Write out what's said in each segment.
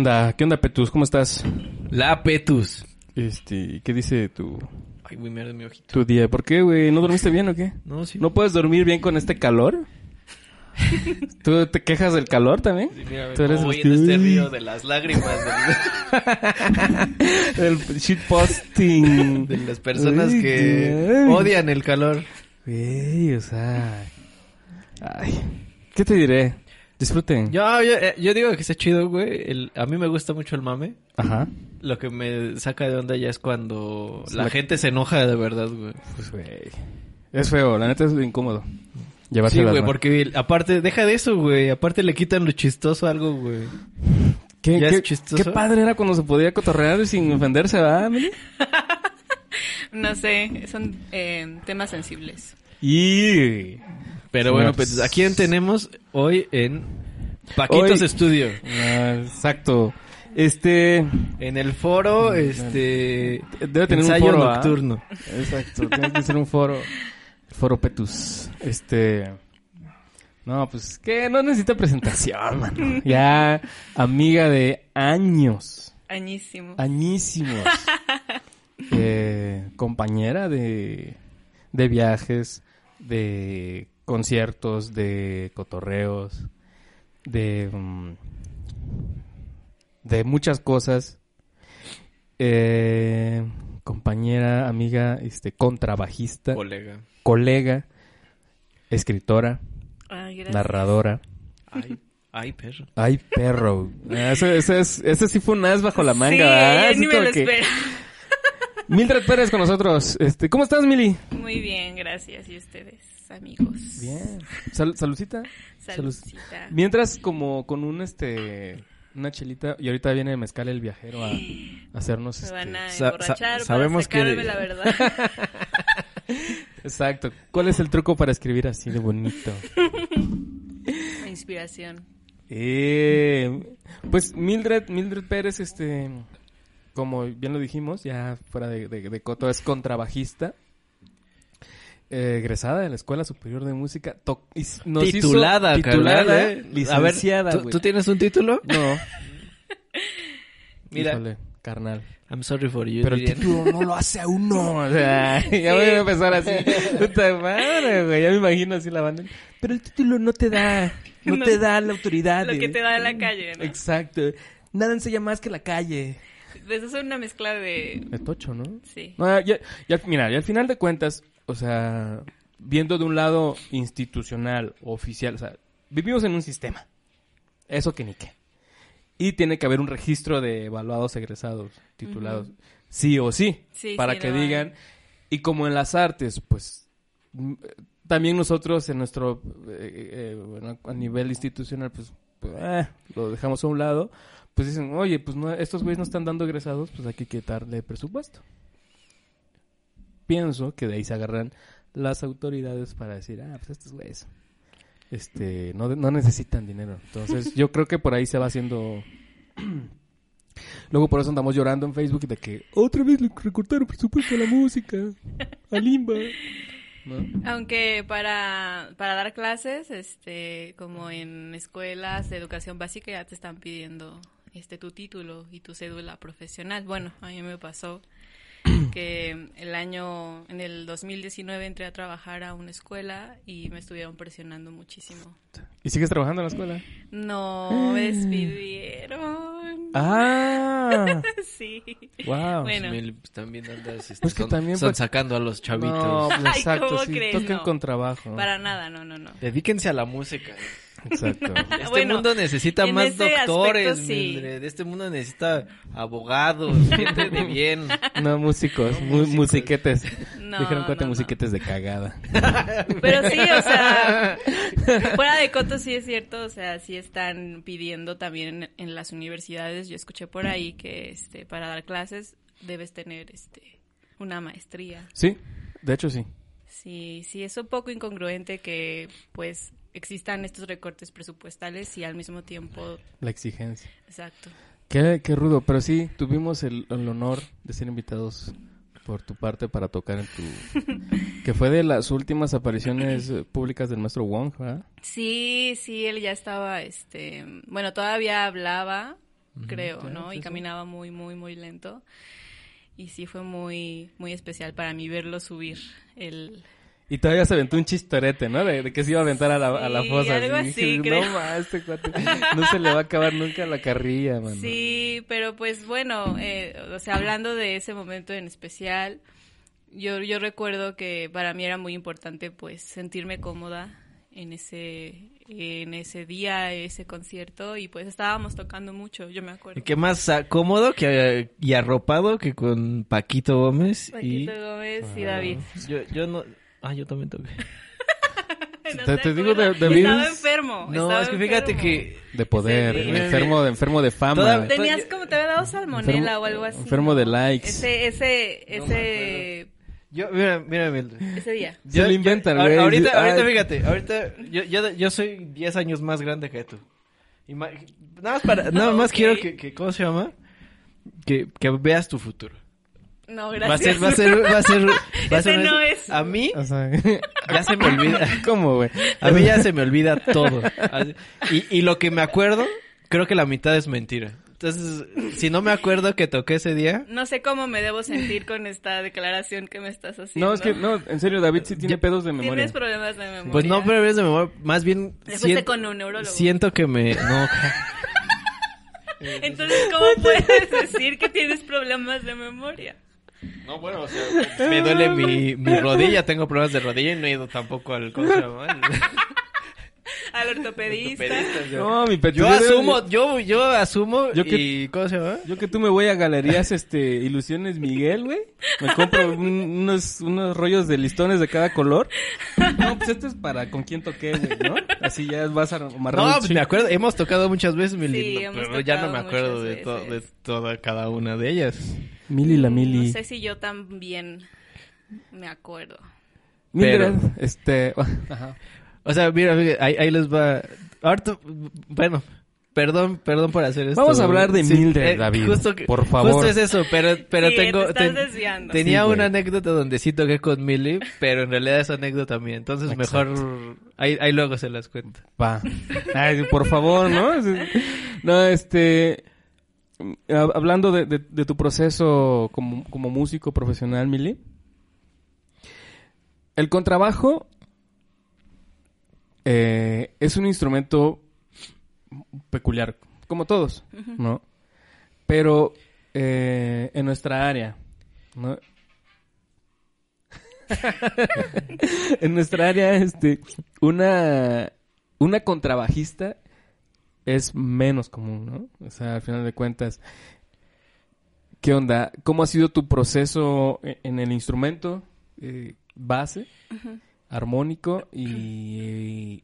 onda? ¿Qué onda, Petus? ¿Cómo estás? La Petus. Este, ¿qué dice tu, Ay, güey, mierda mi ojito. tu día? ¿Por qué, güey? ¿No dormiste bien o qué? No, sí. ¿No puedes dormir bien con este calor? ¿Tú te quejas del calor también? Sí, mira, Tú eres voy en este río de las lágrimas de, El shitposting. de las personas que ay. odian el calor. Güey, o sea... Ay, ¿qué te diré? Disfruten. Yo, yo, eh, yo digo que está chido, güey. El- a mí me gusta mucho el mame. Ajá. Lo que me saca de onda ya es cuando la la- gente se enoja de verdad, güey. Pues, güey. Es feo, la neta es incómodo. Llevarse Sí, güey, porque aparte, deja de eso, güey. Aparte le quitan lo chistoso a algo, güey. ¿Qué, ¿Ya qué- es chistoso? qué padre era cuando se podía cotorrear sin ofenderse, ¿verdad? No sé, son eh, temas sensibles. Y... Pero bueno, pues, ¿a quién tenemos hoy en Paquitos Hoy- Estudio? Ah, exacto. Este... En el foro, este... Debe tener ensayo un foro, ¿ah? nocturno. Exacto, tiene que ser un foro. Foro Petus. Este... No, pues que no necesita presentación, mano. Ya amiga de años. Añísimo. Añísimos. Eh, compañera de, de viajes, de conciertos, de cotorreos, de, mm, de muchas cosas. Eh, compañera, amiga, este, contrabajista, Colega. colega, escritora, Ay, gracias. narradora. Ay, ay, perro. Ay, perro. Ah, Ese, ese, es- ese sí fue un as bajo la manga, sí, ni me como lo que- espero. Mildred Pérez con nosotros. Este, ¿Cómo estás, Mili? Muy bien, gracias. ¿Y ustedes, amigos? Bien. Sal- saludcita. Salud. Saludcita. Mientras, como con un, este, una chelita, y ahorita viene Mezcal el viajero a, a hacernos, Me este... van a emborrachar sa- sabemos para que- la verdad. Exacto. ¿Cuál es el truco para escribir así de bonito? La inspiración. Eh, pues Mildred, Mildred Pérez, este, como bien lo dijimos, ya fuera de, de, de coto, es contrabajista. Eh, egresada de la Escuela Superior de Música. to- y s- nos hizo- titulada, titulada, carnal, ¿eh? licenciada, A ver, ¿tú, güey. tú tienes un título? No. Mira. Híjole, carnal. I'm sorry for you. Pero el título no lo hace a uno. O sea, ya voy a empezar así. Puta madre, güey. Ya me imagino así la banda. Pero el título no te da, no, No. te da la autoridad. Lo que te da en la calle, ¿no? Exacto. Nada enseña más que la calle. Pues eso es una mezcla de... De tocho, ¿no? Sí. No, ya, ya- mira, y al final de cuentas, o sea, viendo de un lado institucional, oficial, o sea, vivimos en un sistema. Eso que ni qué. Y tiene que haber un registro de evaluados egresados, titulados, sí o sí, Sí, para sí, que digan. Y como en las artes, pues mm, también nosotros en nuestro, eh, eh, bueno, a nivel institucional, pues, pues, eh, lo dejamos a un lado. Pues dicen, oye, pues no, estos güeyes no están dando egresados, pues hay que quitarle presupuesto. Pienso que de ahí se agarran las autoridades para decir, ah, pues estos güeyes este, no, no necesitan dinero. Entonces, yo creo que por ahí se va haciendo... Luego por eso andamos llorando en Facebook de que otra vez le recortaron presupuesto a la música, a Limba. Aunque para, para dar clases, este, como en escuelas de educación básica ya te están pidiendo este tu título y tu cédula profesional. Bueno, a mí me pasó que el año, en el 2019 entré a trabajar a una escuela y me estuvieron presionando muchísimo. ¿Y sigues trabajando en la escuela? No, me despidieron. ¡Ah! Sí. ¡Wow! Bueno. Mil, pues, también andas, este, Pues que son, también, son sacando a los chavitos. No, pues Ay, exacto, ¿cómo sí, crees? toquen No. con trabajo. Para nada, no, no, no. Dedíquense a la música. Exacto. Este Bueno, mundo necesita más doctores, aspecto, sí. Mildred. Este mundo necesita abogados, gente de bien. No músicos, No mu- músicos. musiquetes. No, Dijeron cuate no, no. musiquetes de cagada. Pero sí, o sea, fuera de coto sí es cierto, o sea, sí están pidiendo también en, en las universidades, yo escuché por ahí que este para dar clases debes tener este una maestría. Sí, de hecho sí. Sí, sí es un poco incongruente que pues existan estos recortes presupuestales y al mismo tiempo, La exigencia. exacto. Qué, qué rudo, pero sí, tuvimos el, el honor de ser invitados por tu parte para tocar en tu... que fue de las últimas apariciones públicas del maestro Wong, ¿verdad? Sí, sí, él ya estaba, este, bueno, todavía hablaba, creo, ¿no? sí, y caminaba muy, muy, muy lento. Y sí fue muy, muy especial para mí verlo subir el... Y todavía se aventó un chistorete, ¿no? De, de que se iba a aventar a la, a la Sí, fosa. algo así, dije, creo. No, ma, este cuate no se le va a acabar nunca la carrilla, mano. Sí, pero pues bueno, eh, o sea, hablando de ese momento en especial, yo, yo recuerdo que para mí era muy importante pues sentirme cómoda en ese, en ese día, ese concierto, y pues estábamos tocando mucho, yo me acuerdo. ¿Qué más cómodo que, y arropado que con Paquito Gómez Paquito y... Gómez y David. Yo, yo no... Ah, yo también toqué. No Te- te digo, acuerda. David Estaba es- enfermo. No, estaba es que fíjate enfermo. que... De poder, enfermo, de, enfermo de fama. Toda- Tenías como, te había dado salmonela Enfermo- o algo así. enfermo de likes. Ese, ese, ese, Yo, mira, mira, Mildred. ese día. Se lo inventan, yo- güey. Ahorita, ahorita, fíjate, ahorita yo, yo, yo soy 10 años más grande que tú. Ima- nada más para, nada más quiero que, que, ¿cómo se llama? Que, que veas tu futuro. No, Va a ser, gracias. va a ser, va a ser, va a Ese ser- no es. A mí, O sea, ya se me olvida. ¿Cómo, güey? A mí ya se me olvida todo. Y, y lo que me acuerdo, creo que la mitad es mentira. Entonces, si no me acuerdo que toqué ese día, No sé cómo me debo sentir con esta declaración que me estás haciendo. No, es que, no, en serio, David sí tiene pedos de memoria. Tienes problemas de memoria. pues no, pero es de memoria, más bien siento, con un neurólogo. siento que me, no, Entonces, ¿cómo puedes decir que tienes problemas de memoria? No, bueno, o sea, me duele mi, mi rodilla, tengo problemas de rodilla y no he ido tampoco al, ¿cómo se llama? Al- ortopedista. ortopedista, yo. No, mi Yo asumo, yo, yo asumo Yo que- y, ¿cómo se llama? Yo que tú me voy a galerías, este, Ilusiones Miguel, güey. Me compro un- unos, unos rollos de listones de cada color. No, pues esto es para con quién toqué, güey, ¿no? Así ya vas a amarrar No, pues me acuerdo, hemos tocado muchas veces, mi Sí, pero ya no me acuerdo de, to- de toda cada una de ellas. Mili la Mili. No sé si yo también me acuerdo. Mildred, pero- este, ajá. O sea, mira, mira, ahí, ahí les va. Ahorita, bueno, perdón, perdón por hacer esto. Vamos a hablar de Mildred, eh, David, Justo que- por favor. Justo es eso, pero, pero Sí, tengo. te estás ten- desviando. tenía Sí, güey. una anécdota donde sí toqué con Millie, pero en realidad es anécdota mía. Entonces Exacto. mejor. Ahí, ahí luego se las cuento. Va. Ay, por favor, ¿no? No, este... hab- Hablando de, de- de tu proceso como, como músico profesional, Mili. El contrabajo eh, es un instrumento peculiar, como todos, ¿no? Pero eh, en nuestra área, ¿no? en nuestra área, este, una, una contrabajista es menos común, ¿no? O sea, al final de cuentas, ¿qué onda? ¿Cómo ha sido tu proceso e- en el instrumento eh, base, armónico y,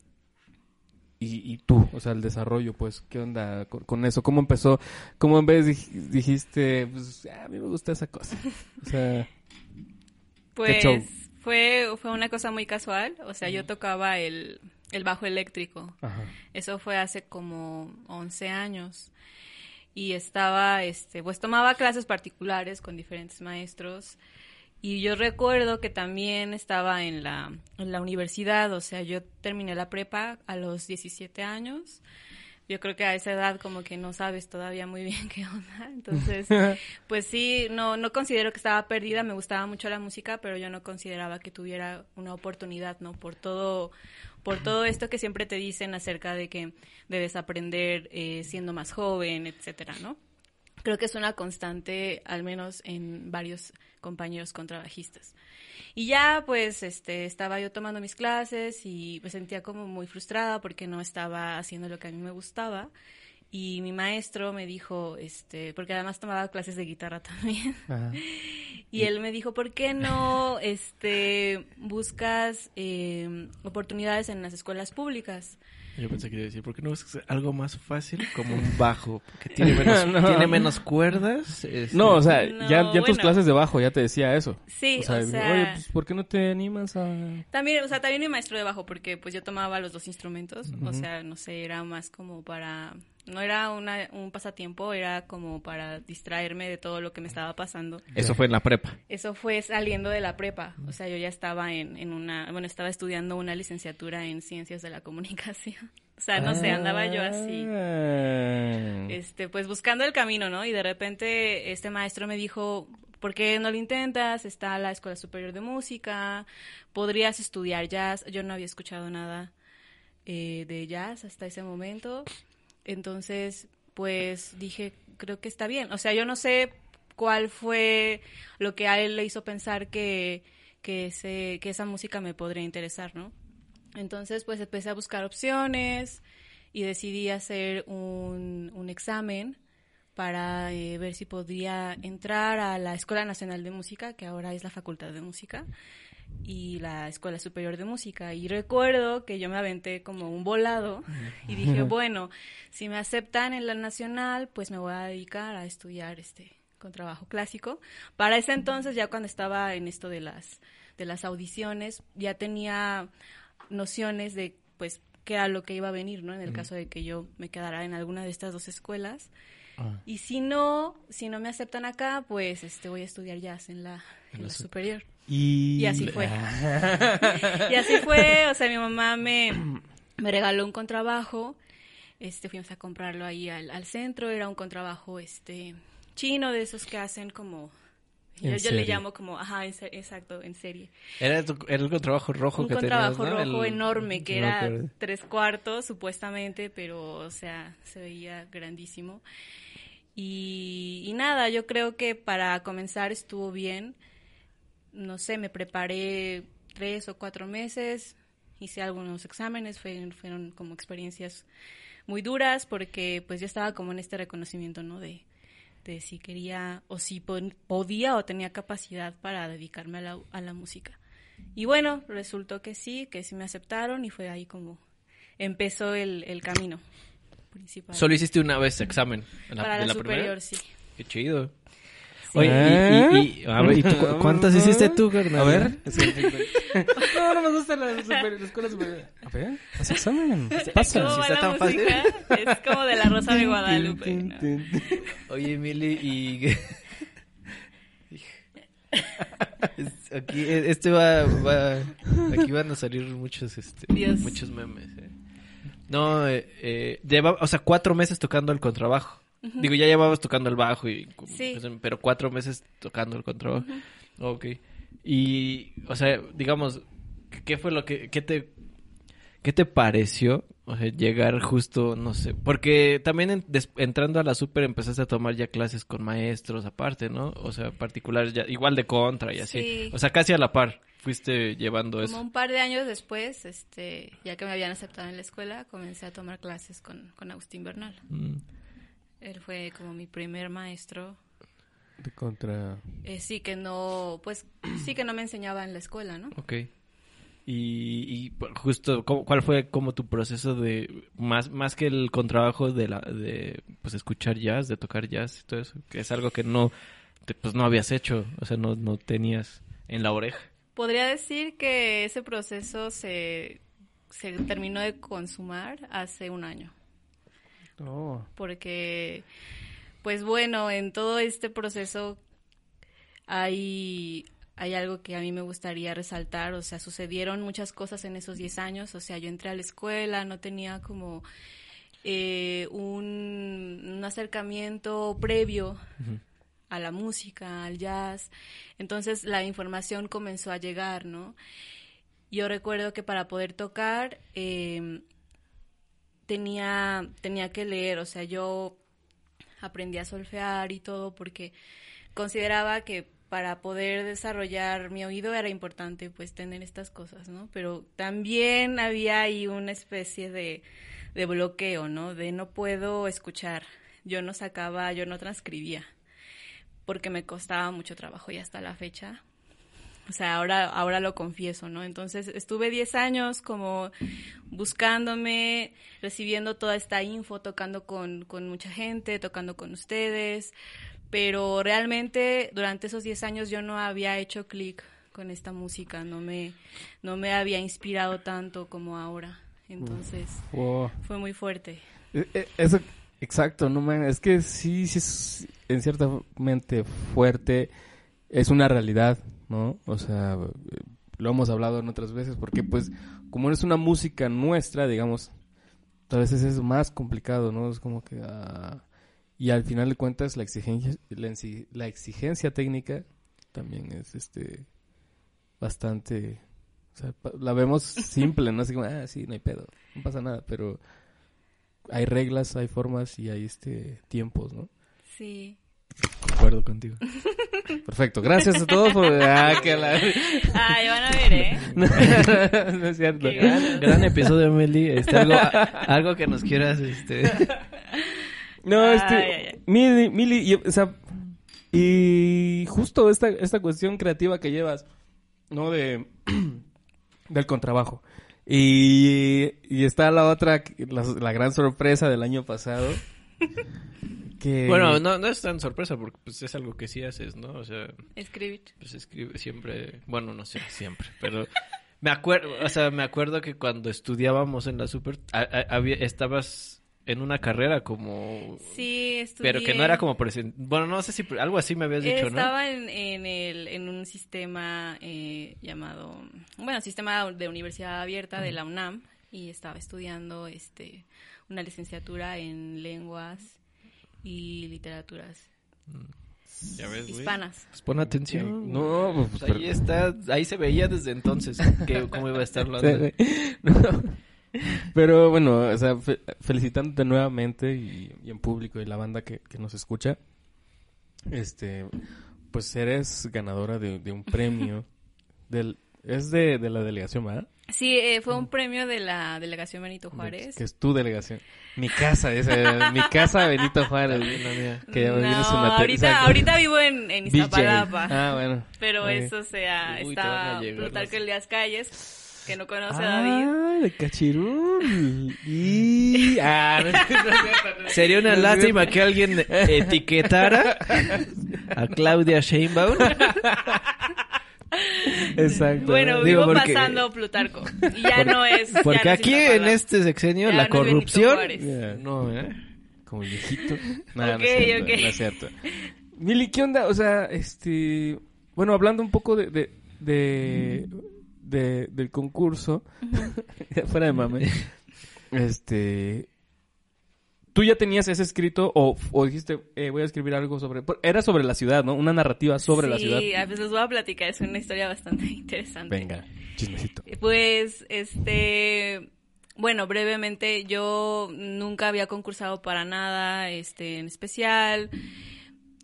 y, y tú? O sea, el desarrollo, pues, ¿qué onda con, con eso? ¿Cómo empezó? ¿Cómo en vez dij- dijiste, pues, "Ah, a mí me gusta esa cosa? O sea, Pues fue, fue una cosa muy casual. O sea, yo tocaba el, el bajo eléctrico. ajá. Eso fue hace como 11 años. Y estaba, este, pues tomaba clases particulares con diferentes maestros. Y yo recuerdo que también estaba en la, en la universidad, o sea, yo terminé la prepa a los 17 años. Yo creo que a esa edad como que no sabes todavía muy bien qué onda. Entonces, pues sí, no, no considero que estaba perdida, me gustaba mucho la música, pero yo no consideraba que tuviera una oportunidad, ¿no? Por todo, por todo esto que siempre te dicen acerca de que debes aprender eh, siendo más joven, etcétera, ¿no? Creo que es una constante, al menos en varios compañeros contrabajistas. Y ya, pues, este, estaba yo tomando mis clases y me sentía como muy frustrada porque no estaba haciendo lo que a mí me gustaba. Y mi maestro me dijo, este, porque además tomaba clases de guitarra también. Ajá. Y él me dijo, ¿por qué no este, buscas eh, oportunidades en las escuelas públicas? Yo pensé que iba a decir, ¿por qué no buscas algo más fácil como un bajo? Porque tiene menos, No. tiene menos cuerdas. este- No, o sea, No, ya, ya en tus clases de bajo ya te decía eso. Sí, o sea, o sea- oye, pues, ¿por qué no te animas a...? También, o sea, también mi maestro de bajo, porque pues yo tomaba los dos instrumentos, o sea, no sé, era más como para no era una, un pasatiempo, era como para distraerme de todo lo que me estaba pasando. Eso fue en la prepa. Eso fue saliendo de la prepa, o sea, yo ya estaba en, en una, bueno, estaba estudiando una licenciatura en ciencias de la comunicación. O sea, no sé, andaba yo así Ah. este, pues buscando el camino, ¿no? Y de repente este maestro me dijo, ¿por qué no lo intentas? Está la Escuela Superior de Música, podrías estudiar jazz. Yo no había escuchado nada eh, de jazz hasta ese momento. Entonces, pues dije, creo que está bien. O sea, yo no sé cuál fue lo que a él le hizo pensar que, que, ese, que esa música me podría interesar, ¿no? Entonces, pues empecé a buscar opciones y decidí hacer un, un examen para eh, ver si podía entrar a la Escuela Nacional de Música, que ahora es la Facultad de Música, y la Escuela Superior de Música. Y recuerdo que yo me aventé como un volado y dije, bueno, si me aceptan en la Nacional, pues me voy a dedicar a estudiar este con trabajo clásico. Para ese entonces, ya cuando estaba en esto de las, de las audiciones, ya tenía nociones de, pues, qué era lo que iba a venir, ¿no? En el caso de que yo me quedara en alguna de estas dos escuelas. Ah. Y si no, si no me aceptan acá, pues este voy a estudiar jazz en la, en la superior. Y... Y así fue. y así fue, o sea, mi mamá me, me regaló un contrabajo. Este, fuimos a comprarlo ahí al, al centro, era un contrabajo este chino de esos que hacen como yo, yo le llamo como, ajá, en exacto, en serie. Era, tu- era el contrabajo rojo Un que contrabajo tenías, ¿no? rojo El- enorme que no era acuerdo. tres cuartos supuestamente, pero o sea, se veía grandísimo. Y, y nada, yo creo que para comenzar estuvo bien. No sé, me preparé tres o cuatro meses, hice algunos exámenes, fueron, fueron como experiencias muy duras porque pues yo estaba como en este reconocimiento, ¿no? De, de si quería o si pon- podía o tenía capacidad para dedicarme a la, a la música. Y bueno, resultó que sí, que sí me aceptaron y fue ahí como empezó el, el camino principal. Solo hiciste una vez examen. en la- Para de la, la primera? superior, sí. Qué chido. Oye, y, y- y- a ver, ¿y tú cu- cuántas hiciste tú, carnal? A ver. no, no me gusta la, super- la escuela superior. A ver, haz examen. Pasa. ¿Cómo si va está tan fácil. Es como de la Rosa de Guadalupe. ¿no? Oye, Emily, y... Aquí, eh, este va, va... Aquí van a salir muchos, este... Dios. Muchos memes, eh. No, eh, eh, lleva, o sea, cuatro meses tocando el contrabajo. Digo, ya llevabas tocando el bajo, y, Sí. pues, pero cuatro meses tocando el contrabajo. Ok. Y, o sea, digamos, ¿qué- ¿qué fue lo que, qué te, qué te pareció? O sea, llegar justo, no sé, porque también en- des- entrando a la super empezaste a tomar ya clases con maestros aparte, ¿no? O sea, particulares ya, igual de contra y así. Sí. O sea, casi a la par fuiste llevando Como eso. un par de años después, este, ya que me habían aceptado en la escuela, comencé a tomar clases con, con Agustín Bernal. Mm. Él fue como mi primer maestro. De contra... Eh, sí que no, pues sí que no me enseñaba en la escuela, ¿no? Ok. Y, y justo, ¿cómo- ¿cuál fue como tu proceso de, más, más que el contrabajo de la, de, pues escuchar jazz, de tocar jazz y todo eso? Que es algo que no, te- pues no habías hecho, o sea, no, no tenías en la oreja. Podría decir que ese proceso se, se terminó de consumar hace un año. Oh. porque pues bueno, en todo este proceso hay, hay algo que a mí me gustaría resaltar, o sea, sucedieron muchas cosas en esos 10 años, o sea, yo entré a la escuela, no tenía como eh, un, un acercamiento previo a la música, al jazz, entonces la información comenzó a llegar, ¿no? Yo recuerdo que para poder tocar, eh, tenía, tenía que leer, o sea, yo aprendí a solfear y todo porque consideraba que para poder desarrollar mi oído era importante pues tener estas cosas, ¿no? Pero también había ahí una especie de, de bloqueo, ¿no? De no puedo escuchar, yo no sacaba, yo no transcribía, porque me costaba mucho trabajo y hasta la fecha o sea, ahora, ahora lo confieso, ¿no? Entonces estuve 10 años como buscándome, recibiendo toda esta info, tocando con, con mucha gente, tocando con ustedes, pero realmente durante esos 10 años yo no había hecho clic con esta música, no me, no me había inspirado tanto como ahora. Entonces Wow. fue muy fuerte. Eh, eh, Eso Exacto, no man, es que sí, sí es en cierta mente fuerte, es una realidad, ¿no? O sea, lo hemos hablado en otras veces, porque pues como es una música nuestra, digamos, a veces es más complicado, ¿no? Es como que... ah, y al final de cuentas la exigencia, la, la exigencia técnica también es este bastante... O sea, la vemos simple, ¿no? Así como, ah, sí, no hay pedo, no pasa nada, pero hay reglas, hay formas y hay este tiempos, ¿no? Sí. Acuerdo contigo. Perfecto, gracias a todos por... Ah, que la... Ay, van a ver, ¿eh? no es cierto. Qué Gran, gran episodio, Meli. Este, algo, algo que nos quieras, este... No, Ay, este, ay. Mili, Mili, y, o sea, y justo esta, esta cuestión creativa que llevas, ¿no? De, del contrabajo. Y, y está la otra, la, la gran sorpresa del año pasado. Que, Bueno, no, no es tan sorpresa porque pues, es algo que sí haces, ¿no? O sea, Escribir. pues escribe siempre... Bueno, no sé, siempre, pero... Me acuerdo, o sea, me acuerdo que cuando estudiábamos en la super... a- a- había, estabas en una carrera como... Sí, estudié. Pero que no era como present... Bueno, no sé si algo así me habías dicho, ¿no? Estaba en, en, el, en un sistema eh, llamado, bueno, sistema de universidad abierta de la UNAM y estaba estudiando este una licenciatura en lenguas y literaturas Ya ves, hispanas. Pues pon atención. No, pues, Pues ahí está, ahí se veía desde entonces que cómo iba a estar sí. No. Pero bueno, o sea, fe- felicitándote nuevamente y, y en público y la banda que, que nos escucha. Este, pues eres ganadora de, de un premio del es de, de la delegación, ¿verdad? Sí, eh, fue un premio de la delegación Benito Juárez. Que es tu delegación. Mi casa, esa, mi casa Benito Juárez. la mía, que ya me no, ahorita, exacto. ahorita vivo en, en. Iztapalapa. Ah, bueno. Pero eso, o sea, Uy, estaba llegar Plutarco las- Elías Calles, que no conoce a David. Ah, de cachirul. Y... Ah, no, no Sería una lástima que alguien etiquetara a Claudia Sheinbaum. Exacto. Bueno, Digo, vivo porque- pasando Plutarco. Y ya no es. Porque no aquí en este sexenio Ya la no corrupción... Yeah. No, ¿eh? Como el viejito. No, no Ok, es cierto, ok. no es cierto. Mili, ¿qué onda? O sea, este... Bueno, hablando un poco de... de, de, de- del concurso. fuera de mame. Este... ¿Tú ya tenías ese escrito o, o dijiste, eh, voy a escribir algo sobre... Era sobre la ciudad, ¿no? Una narrativa sobre la ciudad. Sí, pues les voy a platicar, es una historia bastante interesante. Venga, chismecito. Pues, este, bueno, brevemente, yo nunca había concursado para nada, este, en especial.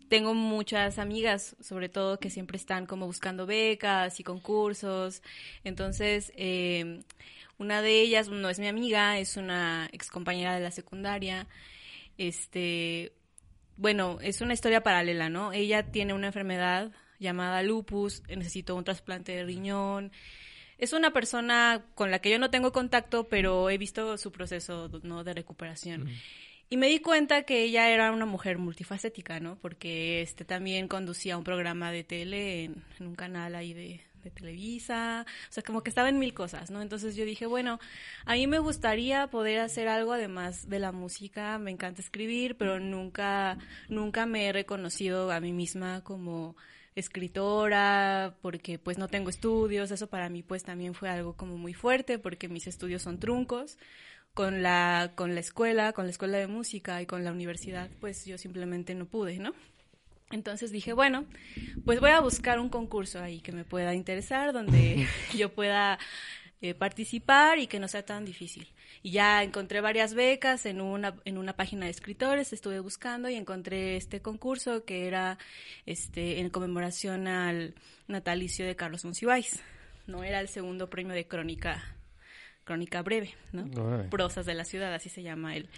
Tengo muchas amigas, sobre todo, que siempre están como buscando becas y concursos. Entonces, eh, una de ellas no es mi amiga, es una ex compañera de la secundaria. Este, bueno, es una historia paralela, ¿no? Ella tiene una enfermedad llamada lupus, necesitó un trasplante de riñón. Es una persona con la que yo no tengo contacto, pero he visto su proceso, ¿no? De recuperación. Y me di cuenta que ella era una mujer multifacética, ¿no? Porque este también conducía un programa de tele en, en un canal ahí de, de Televisa, o sea, como que estaba en mil cosas, ¿no? Entonces yo dije, bueno, a mí me gustaría poder hacer algo además de la música, me encanta escribir, pero nunca, nunca me he reconocido a mí misma como escritora, porque pues no tengo estudios, eso para mí pues también fue algo como muy fuerte, porque mis estudios son truncos, con la, con la escuela, con la escuela de música y con la universidad, pues yo simplemente no pude, ¿no? Entonces dije, bueno, pues voy a buscar un concurso ahí que me pueda interesar, donde yo pueda eh, participar y que no sea tan difícil. Y ya encontré varias becas en una, en una página de escritores, estuve buscando y encontré este concurso que era este en conmemoración al natalicio de Carlos Monsiváis. No era el segundo premio de crónica crónica breve, ¿no? Órale. Prosas de la ciudad, así se llama el,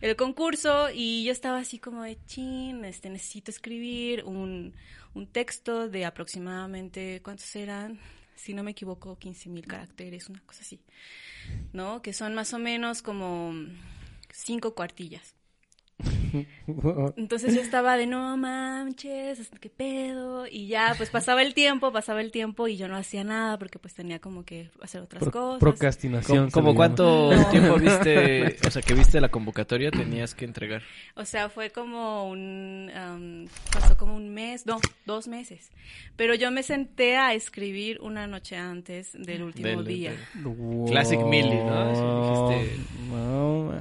el concurso, y yo estaba así como de chin, este, necesito escribir un, un texto de aproximadamente, ¿cuántos eran? Si no me equivoco, 15 mil caracteres, una cosa así, ¿no? Que son más o menos como cinco cuartillas. Entonces yo estaba de no manches, qué pedo. Y ya, pues pasaba el tiempo, pasaba el tiempo y yo no hacía nada porque pues tenía como que hacer otras Pro- cosas. procrastinación. ¿Cómo, se como cuánto No. tiempo viste, o sea, que viste la convocatoria tenías que entregar? O sea, fue como un, am, pasó como un mes, no, dos meses. Pero yo me senté a escribir una noche antes del último Del- día. del-. Classic Millie, ¿no? Dijiste.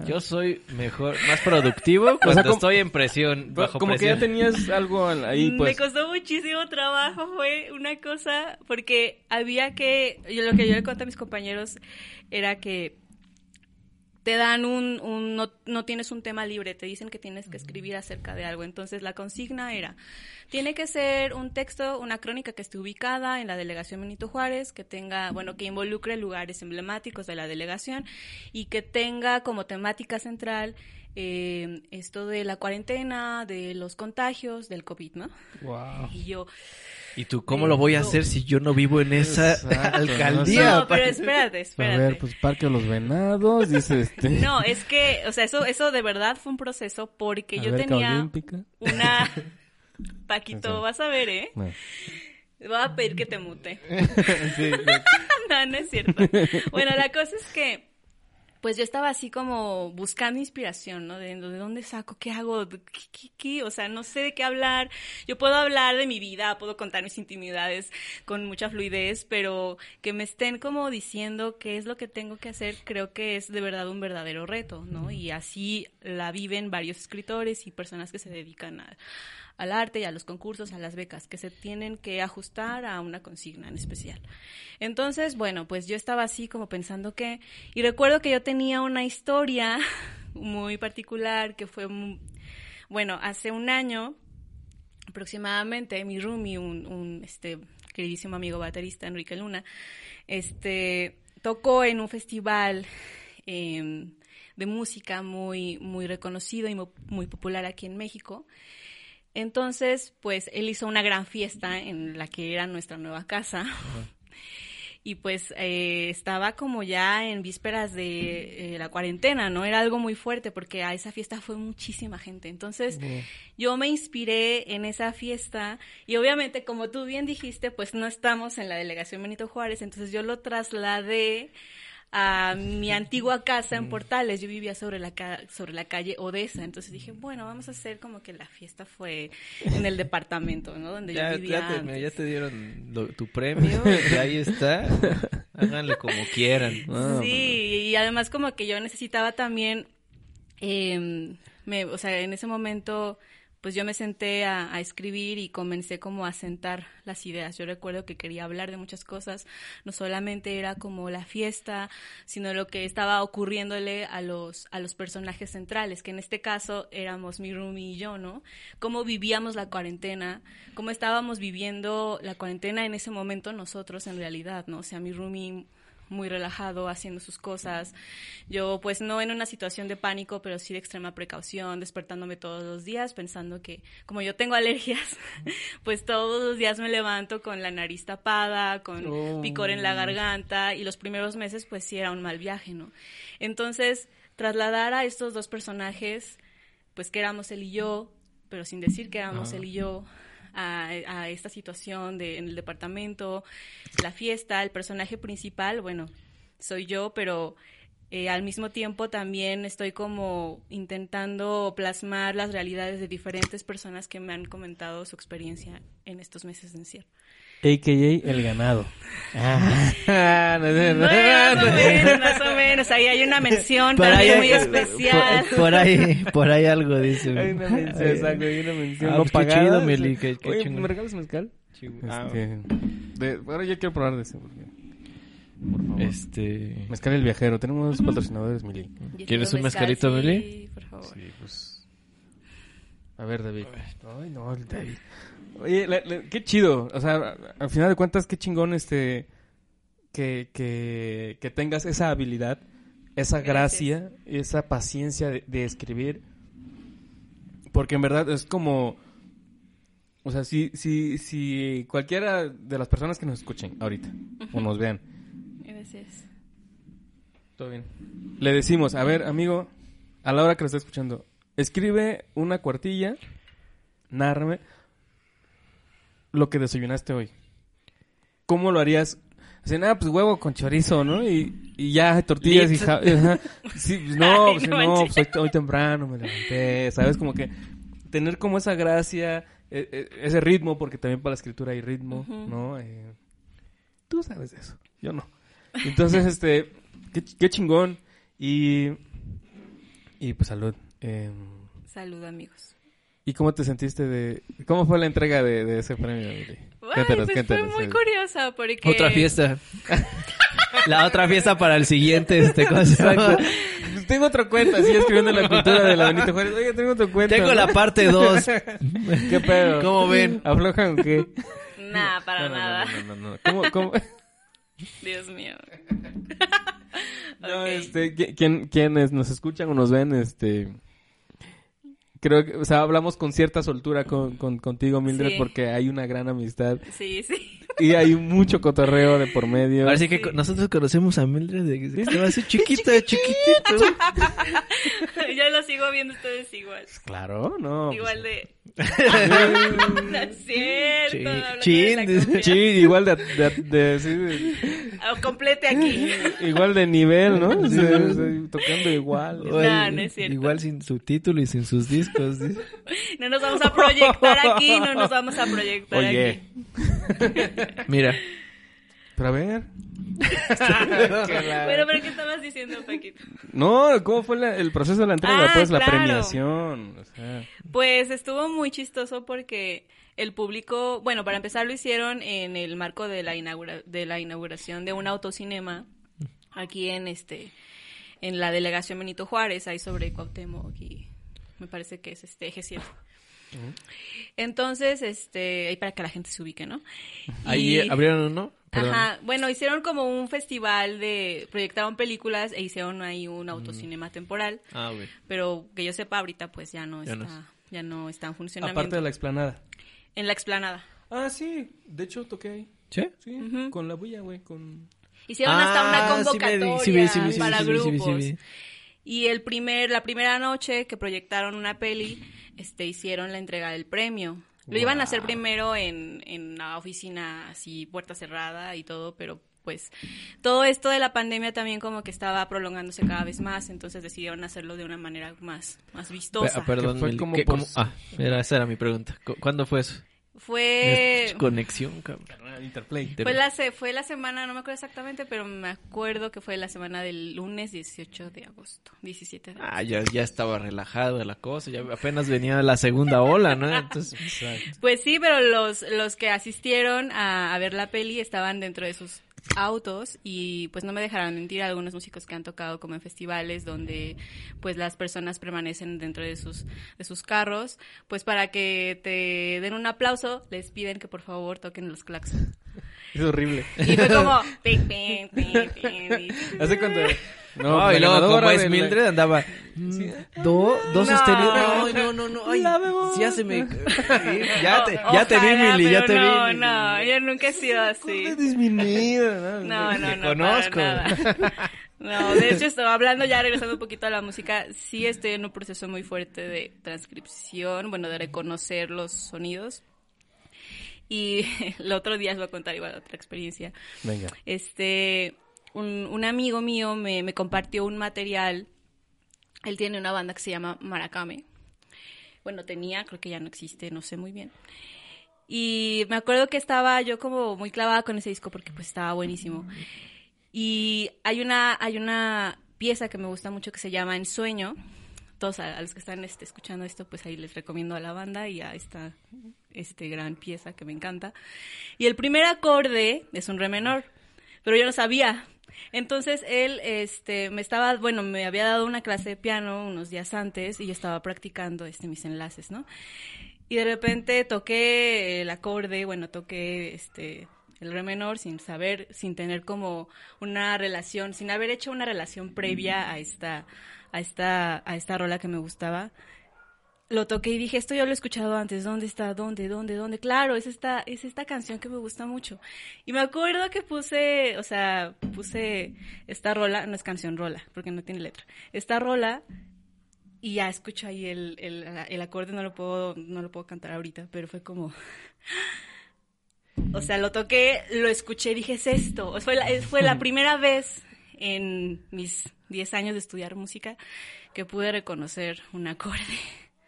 Yo soy mejor, más productivo cuando como- estoy en presión, bajo como presión. que ya tenías algo al- ahí, pues. Me costó muchísimo trabajo, fue una cosa, porque había que, yo lo que yo le conté a mis compañeros era que te dan un, un no, no tienes un tema libre, te dicen que tienes que escribir acerca de algo. Entonces la consigna era, tiene que ser un texto, una crónica que esté ubicada en la delegación Benito Juárez, que tenga, bueno, que involucre lugares emblemáticos de la delegación y que tenga como temática central eh, esto de la cuarentena, de los contagios, del COVID, ¿no? Wow. Y yo, ¿Y tú cómo lo voy a No. hacer si yo no vivo en esa Exacto, alcaldía? no, pero espérate, A espérate. ver, pues Parque de los Venados, dice este. No, es que, o sea, eso, eso de verdad fue un proceso porque yo tenía Olímpica. una... Paquito, vas a ver, ¿eh? No. Voy a pedir que te mute. Sí, no, no es cierto. Bueno, la cosa es que, pues yo estaba así como buscando inspiración, ¿no? De, de dónde saco, qué hago, ¿Qué, qué, qué? o sea, no sé de qué hablar. Yo puedo hablar de mi vida, puedo contar mis intimidades con mucha fluidez, pero que me estén como diciendo qué es lo que tengo que hacer, creo que es de verdad un verdadero reto, ¿no? Y así la viven varios escritores y personas que se dedican a al arte y a los concursos, a las becas, que se tienen que ajustar a una consigna en especial. Entonces, bueno, pues yo estaba así como pensando que, y recuerdo que yo tenía una historia muy particular que fue, bueno, hace un año aproximadamente, mi roomie, un, este, queridísimo amigo baterista, Enrique Luna, este, tocó en un festival eh, de música muy, muy reconocido y mu- muy popular aquí en México. Entonces, pues él hizo una gran fiesta en la que era nuestra nueva casa. Y pues eh, estaba como ya en vísperas de eh, la cuarentena, ¿no? Era algo muy fuerte porque a esa fiesta fue muchísima gente. Entonces, yo me inspiré en esa fiesta y obviamente, como tú bien dijiste, pues no estamos en la delegación Benito Juárez, entonces yo lo trasladé a mi antigua casa en Portales. Yo vivía sobre la, ca- sobre la calle Odessa. Entonces dije, bueno, vamos a hacer como que la fiesta fue en el departamento, ¿no? Donde Ya, yo vivía. ya te, ya dieron lo- tu premio, y ahí está. Háganle como quieran. Sí, y además como que yo necesitaba también, eh, me, o sea, en ese momento, pues yo me senté a, escribir y comencé como a sentar las ideas. Yo recuerdo que quería hablar de muchas cosas, no solamente era como la fiesta, sino lo que estaba ocurriéndole a los, a los personajes centrales, que en este caso éramos mi roomie y yo, ¿no? Cómo vivíamos la cuarentena, cómo estábamos viviendo la cuarentena en ese momento nosotros en realidad, ¿no? O sea, mi roomie muy relajado, haciendo sus cosas. Yo, pues, no en una situación de pánico, pero sí de extrema precaución, despertándome todos los días, pensando que, como yo tengo alergias, pues todos los días me levanto con la nariz tapada, con Oh. picor en la garganta, y los primeros meses, pues, sí era un mal viaje, ¿no? Entonces, trasladar a estos dos personajes, pues, que éramos él y yo, pero sin decir que éramos Ah. él y yo, a, esta situación de, en el departamento, la fiesta, el personaje principal, bueno, soy yo, pero eh, al mismo tiempo también estoy como intentando plasmar las realidades de diferentes personas que me han comentado su experiencia en estos meses de encierro. AKA El Ganado. Ah, no, no, no, Más o no. menos, más o menos. Ahí hay una mención Por también ahí- muy especial. Por, por ahí, por ahí algo dice. Hay una mención, exacto, hay una mención Ah, no pues qué chido, Meli, qué- qué Oye. ¿me regalas mezcal? Ah, Este, de, ahora yo quiero probar de ese. porque- Por favor. Este. Mezcal el viajero. Tenemos patrocinadores, Mili. Yo ¿Quieres un mezcalito, sí, Meli? por favor. Sí, pues. A ver, David. Ay, no, el David. Oye, la- la- qué chido. O sea, al final de cuentas, qué chingón este. Que, que, que tengas esa habilidad, esa Gracias. gracia, esa paciencia de, de escribir. Porque en verdad es como. O sea, si, si, si cualquiera de las personas que nos escuchen ahorita o nos vean, Gracias. todo bien. Le decimos, a ver, amigo, a la hora que lo esté escuchando, escribe una cuartilla, nárrame lo que desayunaste hoy. ¿Cómo lo harías? Así, nada, pues huevo con chorizo, ¿no? Y, y ya tortillas y... Lips. ja- ajá. Sí, pues no, Ay, pues, no no, manches. pues hoy, hoy temprano me levanté, ¿sabes? Como que tener como esa gracia, eh, eh, ese ritmo, porque también para la escritura hay ritmo. ¿no? Eh, tú sabes de eso, yo no. Entonces, este, qué, ch- qué chingón. Y, y pues salud. Eh, Salud, amigos. ¿Y cómo te sentiste de... ¿Cómo fue la entrega de, de ese premio? Ay, Cuéntanos, pues cuéntanos, fue muy sí. curiosa porque... Otra fiesta. La otra fiesta para el siguiente, este. Pues tengo otra cuenta, así escribiendo la cultura de la Benito Juárez. Oye, tengo otra cuenta. Tengo ¿no? la parte 2. ¿Qué pedo? ¿Cómo ven? ¿Aflojan o qué? Nah, para No, nada. No, no, no, no. ¿Cómo, cómo? Dios mío. No, Ok. este, qui- quien- quienes nos escuchan o nos ven, este... Creo que, o sea, hablamos con cierta soltura con, con- contigo, Mildred, Sí. porque hay una gran amistad Sí, sí. y hay mucho cotorreo de por medio. Ahora sí que Sí. nosotros conocemos a Mildred de que estaba así chiquito, chiquitito. Yo lo sigo viendo ustedes igual. Claro, no. Igual pues, de... no es cierto. Chin, chin, igual de, de, de- sí, de- Ah, Complete aquí. igual de nivel, ¿no? O sea, o sea, tocando igual. No, no es cierto. Igual sin su título y sin sus discos. No nos vamos a proyectar aquí, no nos vamos a proyectar Oye. aquí. Mira, Pero a ver. Bueno, pero ¿qué estabas diciendo, Paquito? No, ¿cómo fue la- el proceso de la entrega? Ah, pues la premiación. O sea, Pues estuvo muy chistoso porque el público, bueno, para empezar lo hicieron en el marco de la inaugura- de la inauguración de un autocinema aquí en este en la delegación Benito Juárez, ahí sobre Cuauhtémoc y me parece que es este eje 7. Entonces, este, ahí para que la gente se ubique, ¿no? ahí Y- abrieron uno. Perdón. Ajá, bueno, hicieron como un festival de, proyectaron películas e hicieron ahí un autocinema temporal, Ah, güey. pero que yo sepa ahorita pues ya no Ya no está, ya no está en funcionamiento. aparte de la explanada. En la explanada. Ah, sí. De hecho, toqué ahí. ¿Sí? Sí, con la bulla, güey, con... Hicieron hasta una convocatoria vi- sí vi, sí vi, sí vi, para grupos. Y el primer, la primera noche que proyectaron una peli, este, hicieron la entrega del premio. Lo iban a hacer primero en, en la oficina, así, puerta cerrada y todo, pero pues todo esto de la pandemia también como que estaba prolongándose cada vez más, entonces decidieron hacerlo de una manera más, más vistosa. Ah, perdón, fue como ¿qué- por- cómo- Ah, era, esa era mi pregunta. Cu- ¿Cuándo fue eso? Fue... Conexión, cabrón. Interplay. Fue la, se- fue la semana, no me acuerdo exactamente, pero me acuerdo que fue la semana del lunes 18 de agosto, 17 de agosto. Ah, ya, ya estaba relajada la cosa, ya apenas venía la segunda ola, ¿no? Entonces, Pues sí, pero los, los que asistieron a, a ver la peli estaban dentro de sus autos y pues no me dejarán mentir algunos músicos que han tocado como en festivales donde pues las personas permanecen dentro de sus de sus carros. Pues para que te den un aplauso les piden que por favor toquen los claxons. Es horrible. y fue como Hace cuando... No, la y luego como es Mildred andaba mm, do, dos No. no, no, no. Ay, bebo. ya se me ya te ya te vi, Mili, ya te vi. no no yo nunca he sido así Corte disminuida, No, no, Te no. conozco. No, de hecho, estaba hablando ya, regresando un poquito a la música. Sí, estoy en un proceso muy fuerte de transcripción, bueno, de reconocer los sonidos. Y el otro día os voy a contar igual otra experiencia. Venga. Este, un, amigo mío me, compartió un material. Él tiene una banda que se llama Maracame. Bueno, tenía, creo que ya no existe, no sé muy bien. Y me acuerdo que estaba yo como muy clavada con ese disco porque pues estaba buenísimo. Y hay una, hay una pieza que me gusta mucho que se llama Ensueño. Todos a, a los que están este, escuchando esto, pues ahí les recomiendo a la banda y a esta este, gran pieza que me encanta. Y el primer acorde es un re menor, pero yo no sabía. Entonces él este, me estaba, bueno, me había dado una clase de piano unos días antes y yo estaba practicando este, mis enlaces, ¿no? Y de repente toqué el acorde, bueno, toqué este el re menor sin saber, sin tener como una relación, sin haber hecho una relación previa a esta a esta a esta rola que me gustaba. Lo toqué y dije, esto yo lo he escuchado antes, ¿dónde está? ¿Dónde? ¿Dónde? ¿Dónde? Claro, es esta es esta canción que me gusta mucho. Y me acuerdo que puse, o sea, puse esta rola, no es canción rola, porque no tiene letra. Esta rola y ya escucho ahí el, el, acorde, no lo puedo, no lo puedo cantar ahorita, pero fue como... O sea, lo toqué, lo escuché, dije, es esto. Fue fue la primera vez en mis 10 años de estudiar música que pude reconocer un acorde.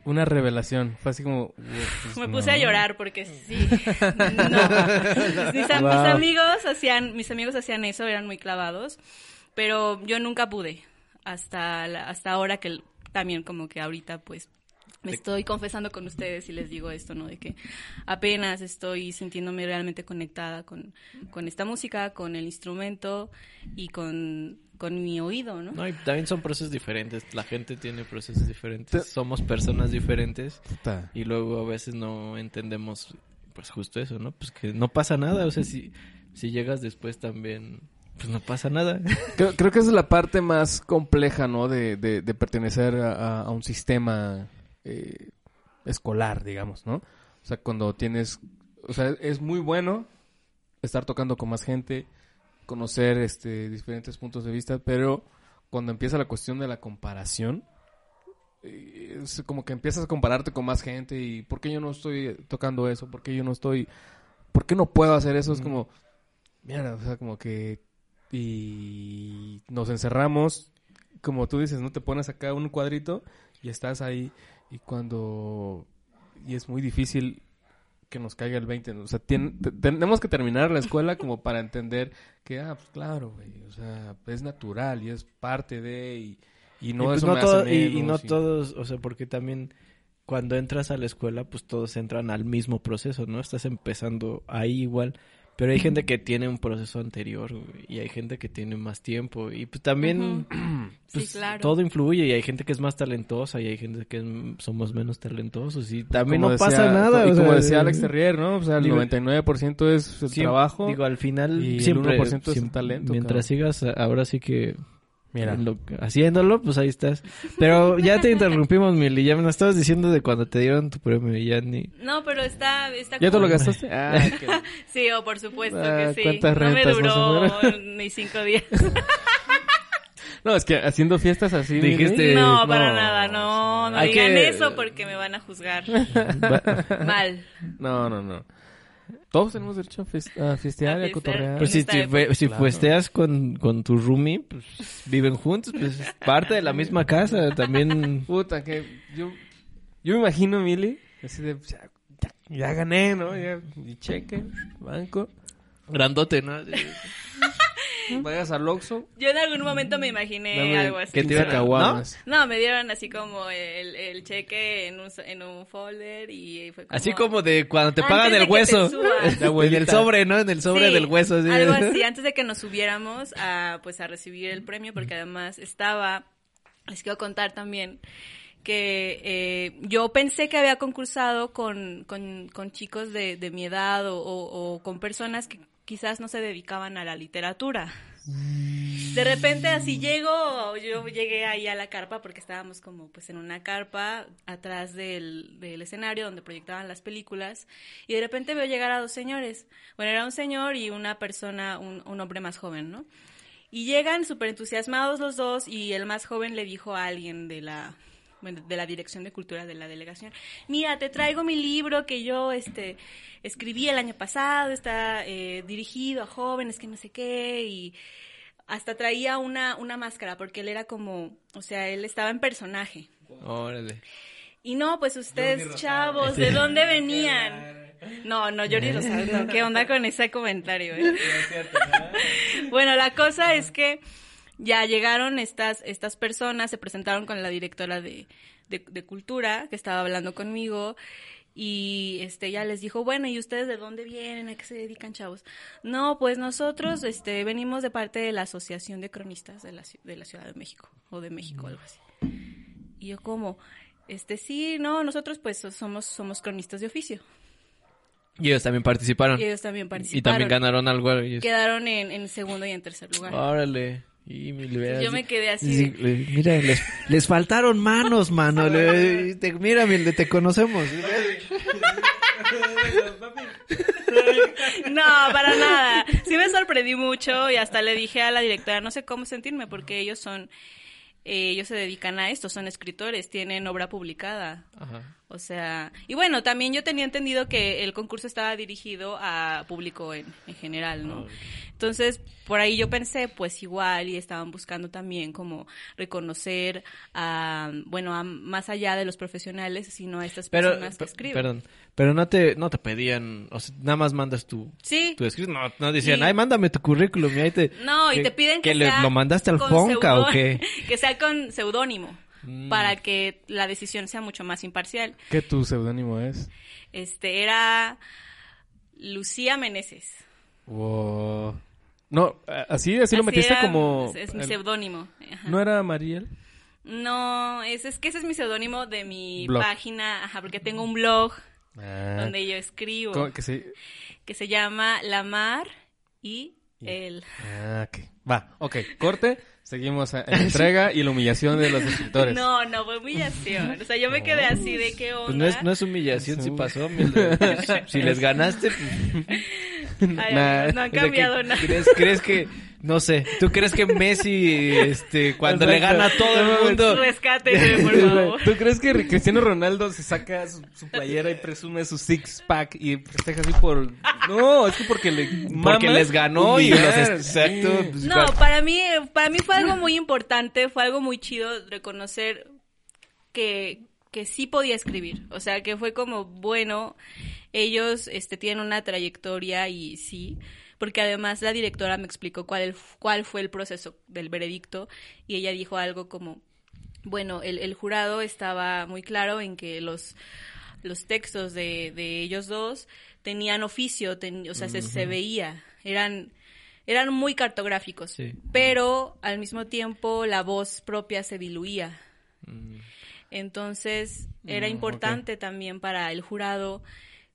Una revelación. Fue así como. pues, Me no. puse a llorar porque sí. No. Mis, mis amigos hacían, mis amigos hacían eso, eran muy clavados, pero yo nunca pude. Hasta la- hasta ahora que también como que ahorita pues me estoy confesando con ustedes y les digo esto, ¿no? De que apenas estoy sintiéndome realmente conectada con, con esta música, con el instrumento y con, con mi oído, ¿no? No, y también son procesos diferentes. La gente tiene procesos diferentes. Te- Somos personas diferentes. Puta. Y luego a veces no entendemos, pues justo eso, ¿no? Pues que no pasa nada. O sea, si, si llegas después también, pues no pasa nada. Creo, creo que esa es la parte más compleja, ¿no? De, de, de pertenecer a, a- a un sistema eh, escolar, digamos, ¿no? O sea, cuando tienes... O sea, es muy bueno estar tocando con más gente, conocer este diferentes puntos de vista, pero cuando empieza la cuestión de la comparación, eh, es como que empiezas a compararte con más gente y ¿por qué yo no estoy tocando eso? ¿Por qué yo no estoy... ¿Por qué no puedo hacer eso? Es como... Mierda, o sea, como que... Y nos encerramos, como tú dices, ¿no? Te pones acá un cuadrito y estás ahí y cuando... Y es muy difícil que nos caiga el 20. ¿no? O sea, te- tenemos que terminar la escuela como para entender que, ah, pues claro, güey, o sea, es natural y es parte de... Y, y no y, pues eso no me todo- hace y- y no y- todos, o sea, porque también cuando entras a la escuela, pues todos entran al mismo proceso, ¿no? Estás empezando ahí igual. Pero hay gente que tiene un proceso anterior güey, y hay gente que tiene más tiempo y pues también pues, sí, claro. todo influye y hay gente que es más talentosa y hay gente que es- somos menos talentosos y también Como no pasa decía- nada. Y o como sea, decía Alex Terrier, ¿no? O sea, el digo, 99% es el Siem- trabajo. Digo, al final y el siempre 1% es el siempre- talento, Mientras sigas ahora sí que Mira, lo- haciéndolo, pues ahí estás. Pero ya te interrumpimos, Mili. Ya me lo estabas diciendo de cuando te dieron tu premio y ya ni... No, pero está, está ¿ya te lo gastaste? Ah, Sí, o por supuesto Ah, que sí. ¿cuántas no me rentas duró ni cinco días. No, es que haciendo fiestas así... Dijiste- no, para nada, no, no Hay digan que- eso porque me van a juzgar mal. No, no, no. Todos tenemos derecho a, fes- a festear y A cotorrear. Pues si, te Claro. festeas con, con tu roomie, pues viven juntos, pues es parte de la misma casa. También... Puta, que yo... Yo me imagino, Mili, así de... Ya, ya- ya gané, ¿no? Ya, mi cheque, banco. Grandote, ¿no? Vayas al Oxxo. Yo en algún momento me imaginé dame algo así. que te iban a- caguamas. No, me dieron así como el, el cheque en un, en un folder y fue como... Así como de cuando te pagan el hueso. En el sobre, ¿no? En el sobre Sí, del hueso. así. Algo así, antes de que nos subiéramos a, pues, a recibir el premio, porque además estaba, les quiero contar también, que eh, yo pensé que había concursado con, con, con chicos de, de mi edad o, o- o con personas que quizás no se dedicaban a la literatura. De repente así llego, yo llegué ahí a la carpa porque estábamos como pues en una carpa atrás del, del escenario donde proyectaban las películas y de repente veo llegar a dos señores. Bueno, era un señor y una persona, un, un hombre más joven, ¿no? Y llegan súper entusiasmados los dos y el más joven le dijo a alguien de la bueno, de la Dirección de Cultura de la delegación, mira, te traigo mi libro que yo este escribí el año pasado, está eh, dirigido a jóvenes que no sé qué y hasta traía una, una máscara porque él era como, o sea, él estaba en personaje. Órale. Y no, pues ustedes, chavos, ¿de dónde venían? No, no, Jordi Rosado, no, ¿qué onda con ese comentario? eh? bueno, la cosa es que ya llegaron estas, estas personas, se presentaron con la directora de, de, de cultura que estaba hablando conmigo y este ya les dijo, bueno, ¿y ustedes de dónde vienen? ¿A qué se dedican, chavos? No, pues nosotros este venimos de parte de la Asociación de Cronistas de la, de la Ciudad de México o de México, algo así. Y yo como, este sí, no, nosotros pues somos somos cronistas de oficio. Y ellos también participaron. Y ellos también Y participaron. también ganaron algo. ellos. Quedaron en, en segundo y en tercer lugar. Órale. Y mi Yo me quedé así. Sí, le- mira, les, les faltaron manos, mano. Le- te- mira, mi- te conocemos. No, para nada. Sí me sorprendí mucho y hasta le dije a la directora, no sé cómo sentirme porque ellos son eh, ellos se dedican a esto, son escritores, tienen obra publicada. Ajá. O sea, y bueno, también yo tenía entendido que el concurso estaba dirigido a público en, en general, ¿no? Entonces, por ahí yo pensé, pues igual, y estaban buscando también como reconocer a, bueno, a, más allá de los profesionales, sino a estas Pero, personas que escriben. perdón, pero no te, no te pedían, o sea, nada más mandas tu, Sí, tu escrito, no, no decían, Sí. ay, mándame tu currículum y ahí te... no, y que- te piden que, le- sea lo mandaste al Fonca o qué? Que sea con seudónimo, Mm. para que la decisión sea mucho más imparcial. ¿Qué tu seudónimo es? Este, era Lucía Meneses. Wow. No, así, así, lo metiste era, como... Es, es mi seudónimo. ajá. ¿No era Mariel? No, es, es que ese es mi seudónimo de mi Blog. página, ajá, porque tengo un blog Ah, donde yo escribo, ¿cómo que sí? que se llama La Mar y el... Ah, ok. Va, ok. Corte. Seguimos a- en la entrega y la humillación de los escritores. No, no, fue humillación. O sea, yo me quedé así de qué onda. Pues no es, no es humillación si pasó, si les ganaste, pues, Ay, Nah. amigos, no han o sea, cambiado nada. ¿crees, crees que, no sé, tú crees que Messi, este, cuando le gana a todo el mundo, Rescáteme, por favor. ¿Tú crees que Cristiano Ronaldo se saca su, su playera y presume su six pack y festeja así por... No, es que porque le porque les ganó y los exacto, pues, No, para mí, para mí fue algo muy importante, fue algo muy chido reconocer que, que sí podía escribir. O sea, que fue como, bueno, ellos este, tienen una trayectoria y sí, porque además la directora me explicó cuál, el- cuál fue el proceso del veredicto y ella dijo algo como, bueno, el, el jurado estaba muy claro en que los, los textos de, de ellos dos tenían oficio, ten- o sea, se, se veía, eran, eran muy cartográficos, Sí. pero al mismo tiempo la voz propia se diluía. Mm. Entonces era Mm, importante también para el jurado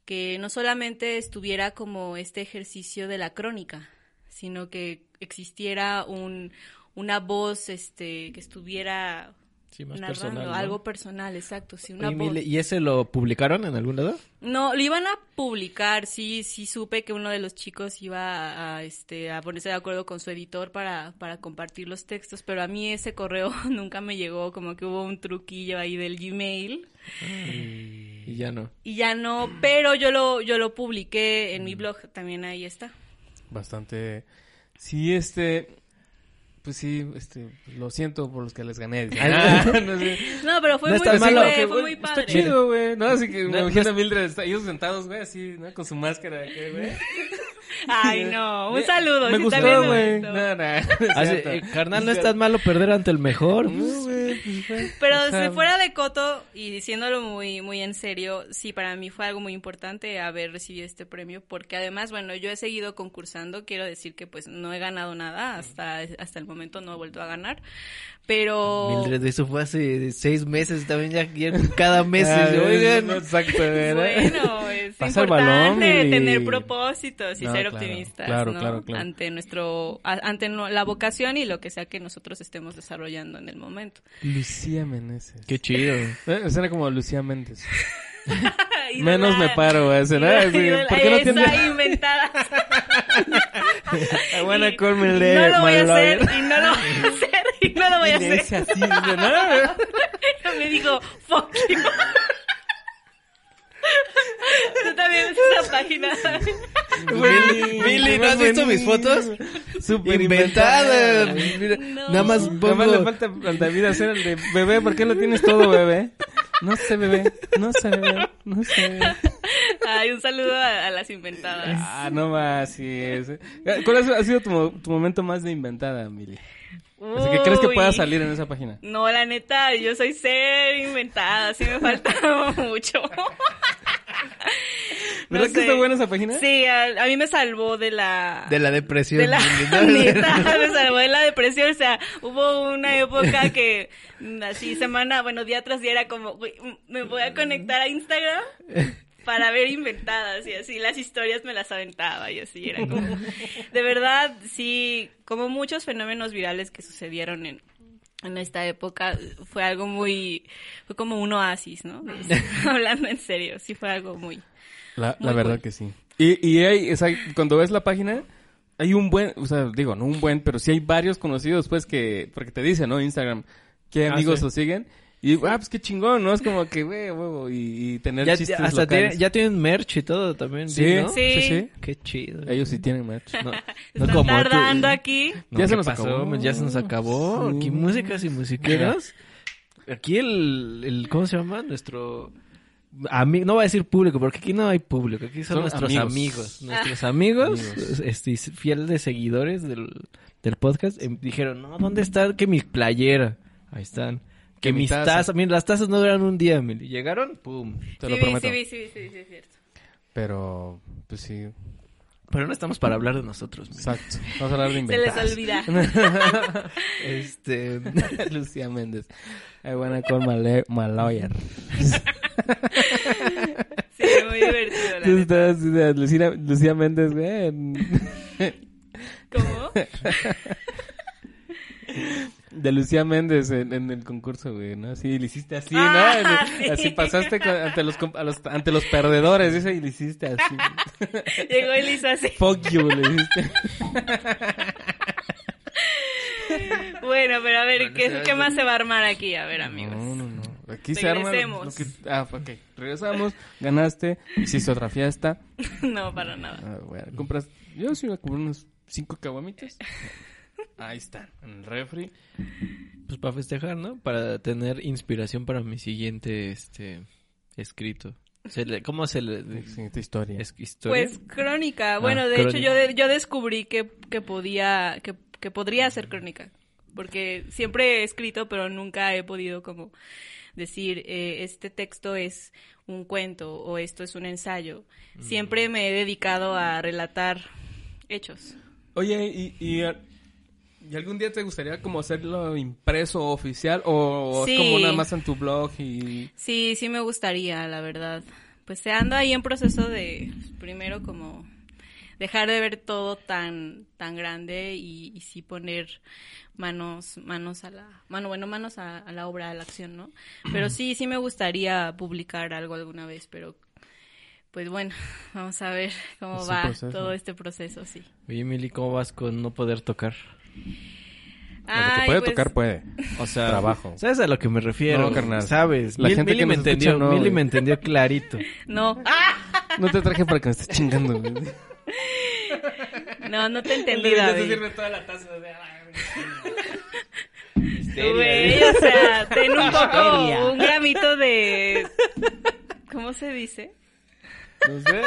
que no solamente estuviera como este ejercicio de la crónica, sino que existiera un, una voz este, que estuviera sí, más narrando personal, ¿no? algo personal, exacto, sí, una Oye, voz. Mile, ¿Y ese lo publicaron en algún lado? No, lo iban a publicar, sí, sí supe que uno de los chicos iba a, a, este, a ponerse de acuerdo con su editor para, para compartir los textos, pero a mí ese correo nunca me llegó, como que hubo un truquillo ahí del Gmail Y ya no. y ya no, pero yo lo, yo lo publiqué en mi Mm. blog, también ahí está. Bastante... Sí, este... Pues sí, este... Lo siento por los que les gané. Ah, no sé. No, pero fue No muy, está malo. fue, Que, fue güey, muy Está padre. chido, güey. No, así que me No, imagino no a Mildred, está- ellos sentados, güey, así, ¿no? Con su máscara. Ay, no, un saludo. Me si gustó, está güey. No, no, no eh, carnal, no es tan malo perder ante el mejor. No, güey. Pero O sea, si fuera de coto y diciéndolo muy muy en serio, sí, para mí fue algo muy importante haber recibido este premio porque además, bueno, yo he seguido concursando, quiero decir que pues no he ganado nada, hasta, hasta el momento no he vuelto a ganar, pero... Mildred, eso fue hace seis meses, también ya, ya cada mes. Ah, Oigan, no, exacto, ¿verdad? Bueno, es Pasa el balón, importante Mili. tener propósitos y No, ser claro, optimistas, claro, ¿no? claro, claro. Ante nuestro, ante la vocación y lo que sea que nosotros estemos desarrollando en el momento. Lucía Meneses. qué chido. Eh, Suena como Lucía Méndez. Menos la- me paro, Así, y la- ¿Por qué no esa tiene...? inventada. I wanna Y call me no lo voy a my hacer y no lo voy a hacer y no lo voy a hacer. así, no, me dijo, fuck you. Tú también ves esa página. Mili, Mili, ¿no has visto mis fotos? Súper Inventada. inventada. Mira, No. Nada más Nada más le pongo... falta al David hacer el de bebé, ¿por qué lo tienes todo, bebé? No sé, bebé, no sé, bebé, no sé, bebé. Ay, un saludo a, a las inventadas. Ah, no más, sí es. ¿Cuál ha sido tu, tu momento más de inventada, Mili? Que crees que pueda salir en esa página. No, la neta, yo soy ser inventada, sí me falta mucho. ¿Verdad No que está buena esa página? Sí, a, a mí me salvó de la... De la depresión. de la neta, me salvó de la depresión, o sea, hubo una época que así semana, bueno, día tras día era como, me voy a conectar a Instagram para ver inventadas y así, las historias me las aventaba y así, era como, de verdad, sí, como muchos fenómenos virales que sucedieron en, en esta época, fue algo muy, fue como un oasis, ¿no? Hablando en serio, sí fue algo muy... La, Muy la verdad cool. que sí. Y, y hay, o sea, cuando ves la página, hay un buen, o sea, digo, no un buen, pero sí hay varios conocidos, pues, que, porque te dice, ¿no? Instagram, qué Ah, amigos sí. lo siguen. Y, ah, pues qué chingón, ¿no? Es como que, güey, huevo, y, y tener Ya, chistes hasta locales. tienen, ya tienen merch y todo también. Sí, ¿no? sí, sí, sí. Qué chido. Ellos sí tienen merch. No, no Están como tú. tardando aquí. No, Ya ¿qué se nos pasó? acabó. Ya se nos acabó. Sí. Aquí músicas y musiqueros. Aquí el, el, ¿cómo se llama? Nuestro ami- no voy a decir público, porque aquí no hay público, aquí son, Son nuestros amigos. amigos. Nuestros amigos, Amigos. este, fieles seguidores del, del podcast, em, dijeron, no, ¿dónde está que mi playera? Ahí están. Que Que mi mis taza. tazas, miren, las tazas no duran un día, Mili. Llegaron, pum. Te sí, lo vi, prometo. sí, vi, sí, sí, sí, es cierto. Pero, pues sí, Pero no estamos para hablar de nosotros. Mili. exacto. Vamos a hablar de Se inventar. les olvida. Este, Lucía Méndez. I wanna call my, lawyer. Sí, muy divertido, la Tú estás, Lucía, Lucía Méndez, güey. en- ¿Cómo? De Lucía Méndez en, en el concurso, güey, ¿no? Sí, le hiciste así, ¿no? Ah, sí. Así pasaste con- ante, los, a los- ante los perdedores, dice, y le hiciste así. Llegó y le hizo así. Fuck you, le hiciste. Bueno, pero a ver, Bueno, ¿qué, ¿qué más se va a armar aquí? A ver, amigos. No, no, no. Aquí se arma. lo- que- ah, ok. Regresamos, ganaste, hiciste otra fiesta. No, para nada. Ah, bueno, compras. Yo sí me compré unos cinco caguamitas. Ahí están, en el refri. pues para festejar, ¿no? Para tener inspiración para mi siguiente, este, escrito. Se le- ¿Cómo se le...? Siguiente historia. es- historia? Pues crónica. Bueno, Ah, de hecho crónica. yo de- yo descubrí que, que podía que, que podría ser crónica, porque siempre he escrito, pero nunca he podido como decir eh, este texto es un cuento o esto es un ensayo. Mm. Siempre me he dedicado a relatar hechos. Oye, ¿y, y, y algún día te gustaría como hacerlo impreso oficial o Sí. es como nada más en tu blog y... Sí, sí me gustaría, la verdad. Pues se ando ahí en proceso de pues, primero como dejar de ver todo tan tan grande y, y sí poner manos manos a la mano bueno manos a, a la obra a la acción no pero sí sí me gustaría publicar algo alguna vez pero pues bueno vamos a ver cómo Es va proceso. todo este proceso sí Oye, Mili, ¿cómo vas con no poder tocar? Lo que Ay, puede pues, tocar puede. O sea, Trabajo. ¿sabes a lo que me refiero? No, carnal. ¿Sabes? La Mil- gente Mili que me entendió, escucha, no, Mili me entendió clarito. no No te traje para que me estés chingando. güey. no no te entendí David toda la taza de... Güey, o sea, ten un poco, un gramito de... ¿Cómo se dice? No sé,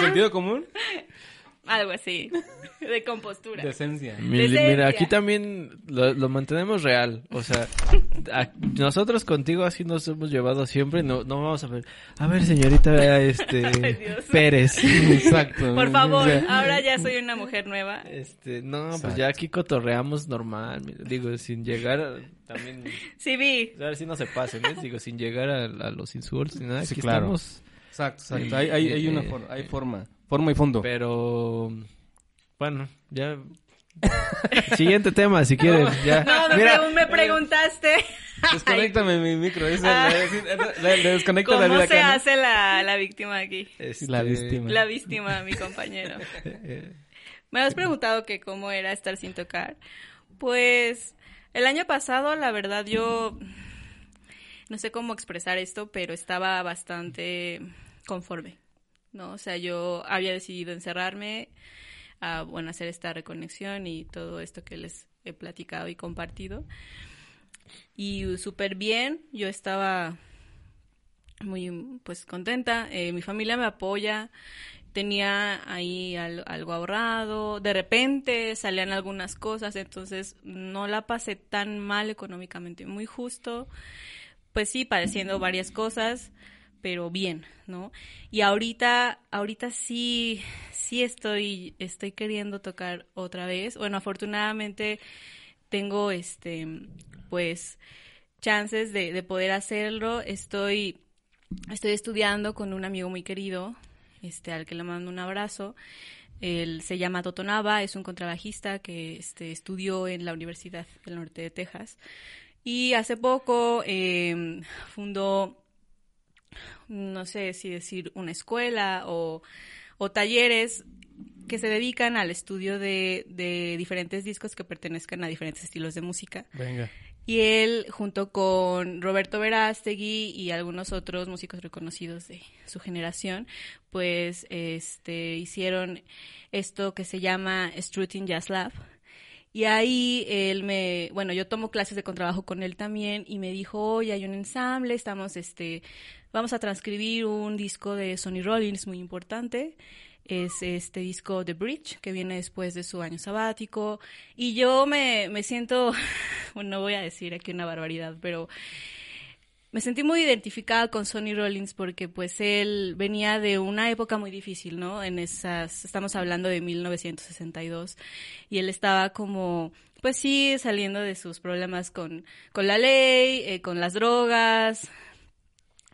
sentido común. Algo así, de compostura. De esencia. Mili, Decencia. mira, aquí también lo, lo mantenemos real. O sea, a- nosotros contigo así nos hemos llevado siempre. No, no vamos a ver. A ver, señorita, este, Ay. Pérez. Exacto. Por favor, O sea, ahora ya soy una mujer nueva. Este, no, pues Exacto. ya aquí cotorreamos normal. mira, Digo, sin llegar a, también, Sí vi. a ver si no se pasen, ¿eh? Digo, sin llegar a, a los insultos ni nada. Sí, Aquí claro. estamos. Exacto, exacto. Hay, hay, hay una Eh, forma, hay forma. Forma y fondo. Pero, bueno, ya. Siguiente tema, si quieres. Ya. No, me, Mira, pregun- me preguntaste Desconéctame mi micro. ese, Ah. le, le- le desconecta cómo acá, se ¿no? hace la, la víctima aquí. este, La víctima. La víctima, mi compañero. eh, Me has preguntado que cómo era estar sin tocar. Pues el año pasado, la verdad, yo no sé cómo expresar esto, pero estaba bastante conforme, ¿no? O sea, yo había decidido encerrarme, a, bueno, hacer esta reconexión y todo esto que les he platicado y compartido. Y súper bien, yo estaba muy, pues, contenta. Eh, mi familia me apoya, tenía ahí al- algo ahorrado, de repente salían algunas cosas, entonces no la pasé tan mal económicamente, muy justo, pues sí, padeciendo varias cosas, pero bien, ¿no? Y ahorita, ahorita sí, sí estoy, estoy queriendo tocar otra vez, bueno, afortunadamente tengo, este, pues, chances de, de poder hacerlo, estoy, estoy estudiando con un amigo muy querido, este, al que le mando un abrazo. Él se llama Toto Nava, es un contrabajista que este, estudió en la Universidad del Norte de Texas. Y hace poco eh, fundó, no sé si decir una escuela o, o talleres que se dedican al estudio de, de diferentes discos que pertenezcan a diferentes estilos de música. Venga. Y él, junto con Roberto Verástegui y algunos otros músicos reconocidos de su generación, pues este, hicieron esto que se llama Struting Jazz Lab. Y ahí él me, bueno, yo tomo clases de contrabajo con él también y me dijo, oye, hay un ensamble, estamos, este, vamos a transcribir un disco de Sonny Rollins muy importante es este disco The Bridge, que viene después de su año sabático. Y yo me, me siento, bueno, no voy a decir aquí una barbaridad, pero me sentí muy identificada con Sonny Rollins porque pues él venía de una época muy difícil, ¿no? En esas, estamos hablando de 1962, y él estaba como pues sí, saliendo de sus problemas con, con la ley, eh, con las drogas,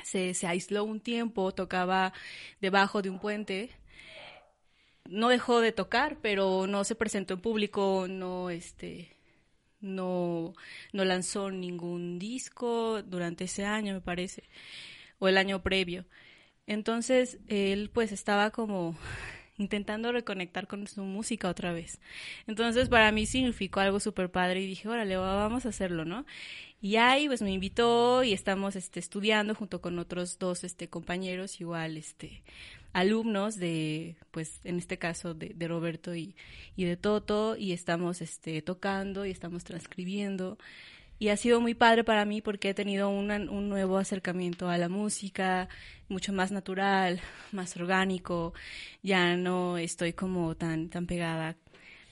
se, aisló un tiempo, tocaba debajo de un puente no dejó de tocar, pero no se presentó en público, no este no no lanzó ningún disco durante ese año, me parece, o el año previo. Entonces, él pues estaba como intentando reconectar con su música otra vez. Entonces, para mí significó algo súper padre y dije, órale, vamos a hacerlo, ¿no? Y ahí, pues, me invitó y estamos, este, estudiando junto con otros dos, este, compañeros, igual, este, alumnos de, pues en este caso de, Roberto y, y, de Toto, y estamos este, tocando y estamos transcribiendo. Y ha sido muy padre para mí porque he tenido un nuevo acercamiento a la música, mucho más natural, más orgánico. Ya no estoy como tan, tan pegada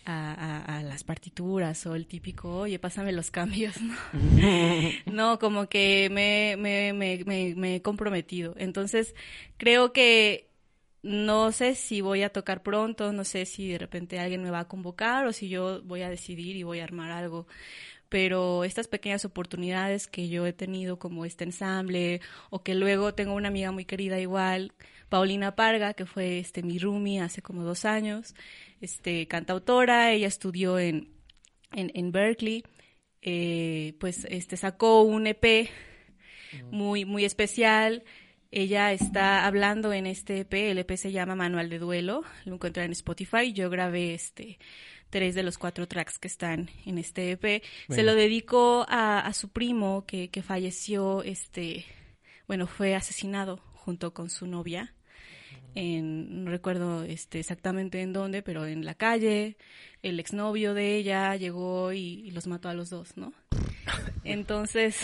a, a, las partituras o el típico, oye, pásame los cambios, ¿no? no, como que me, me, me, me, me he comprometido. Entonces, creo que no sé si voy a tocar pronto, no sé si de repente alguien me va a convocar o si yo voy a decidir y voy a armar algo. Pero estas pequeñas oportunidades que yo he tenido como este ensamble o que luego tengo una amiga muy querida igual, Paulina Parga, que fue este mi roomie hace como dos años, este cantautora, ella estudió en, en, Berkeley, eh, pues este sacó un EP muy, muy especial ella está hablando en este EP, el EP se llama Manual de Duelo, lo encuentran en Spotify. Yo grabé este tres de los cuatro tracks que están en este EP. Se lo dedicó a, a su primo que, que, falleció, este, bueno, fue asesinado junto con su novia. En, no recuerdo este, exactamente en dónde, pero en la calle. El exnovio de ella llegó y, y los mató a los dos, ¿no? Entonces...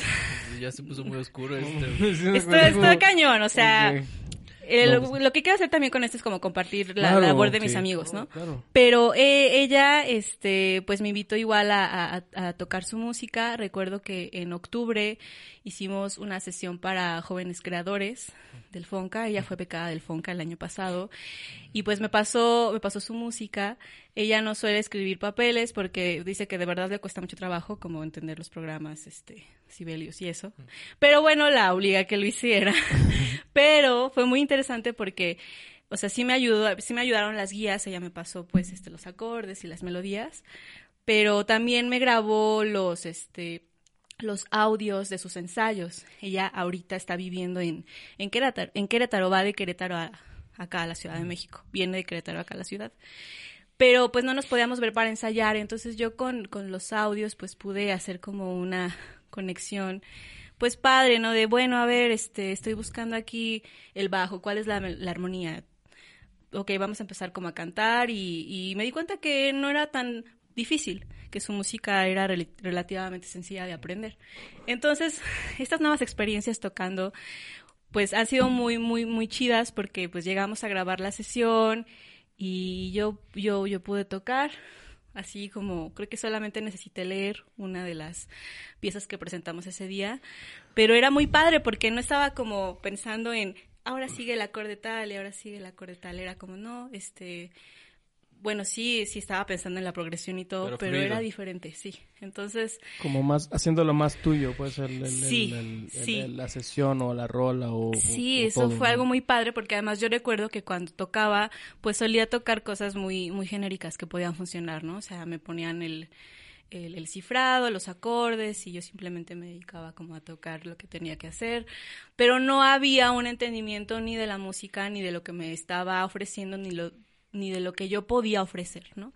Ya se puso muy oscuro este. esto, esto cañón, o sea... lo que quiero hacer también con esto es como compartir la labor de mis amigos, ¿no? Pero eh, ella, este, pues me invitó igual a, tocar su música. Recuerdo que en octubre hicimos una sesión para jóvenes creadores del Fonca. Ella fue becada del Fonca el año pasado y pues me pasó, me pasó su música. Ella no suele escribir papeles porque dice que de verdad le cuesta mucho trabajo como entender los programas, este, Sibelius y eso. Pero bueno, la obliga a que lo hiciera. Pero fue muy interesante porque o sea, sí me ayudó, sí me ayudaron las guías, ella me pasó pues este los acordes y las melodías, pero también me grabó los este los audios de sus ensayos. Ella ahorita está viviendo en, en Querétaro, en Querétaro, va de Querétaro acá a la Ciudad de México, viene de Querétaro acá a la ciudad. Pero pues no nos podíamos ver para ensayar, entonces yo con, con los audios pues pude hacer como una conexión pues padre, ¿no? De bueno, a ver, este, estoy buscando aquí el bajo, ¿cuál es la, la armonía? Ok, vamos a empezar como a cantar y, y me di cuenta que no era tan difícil, que su música era relativamente sencilla de aprender. Entonces, estas nuevas experiencias tocando, pues han sido muy, muy, muy chidas porque pues llegamos a grabar la sesión y yo, yo, yo pude tocar, así como creo que solamente necesité leer una de las piezas que presentamos ese día, pero era muy padre porque no estaba como pensando en ahora sigue el acorde tal y ahora sigue el acorde tal, era como no, este bueno, sí, sí estaba pensando en la progresión y todo, pero, era diferente, sí. Entonces... Como más, haciéndolo más tuyo, puede ser la sesión o la rola o... Sí, eso fue algo muy padre porque además yo recuerdo que cuando tocaba, pues solía tocar cosas muy, muy genéricas que podían funcionar, ¿no? O sea, me ponían el, el, el, cifrado, los acordes y yo simplemente me dedicaba como a tocar lo que tenía que hacer, pero no había un entendimiento ni de la música ni de lo que me estaba ofreciendo ni lo ni de lo que yo podía ofrecer, ¿no?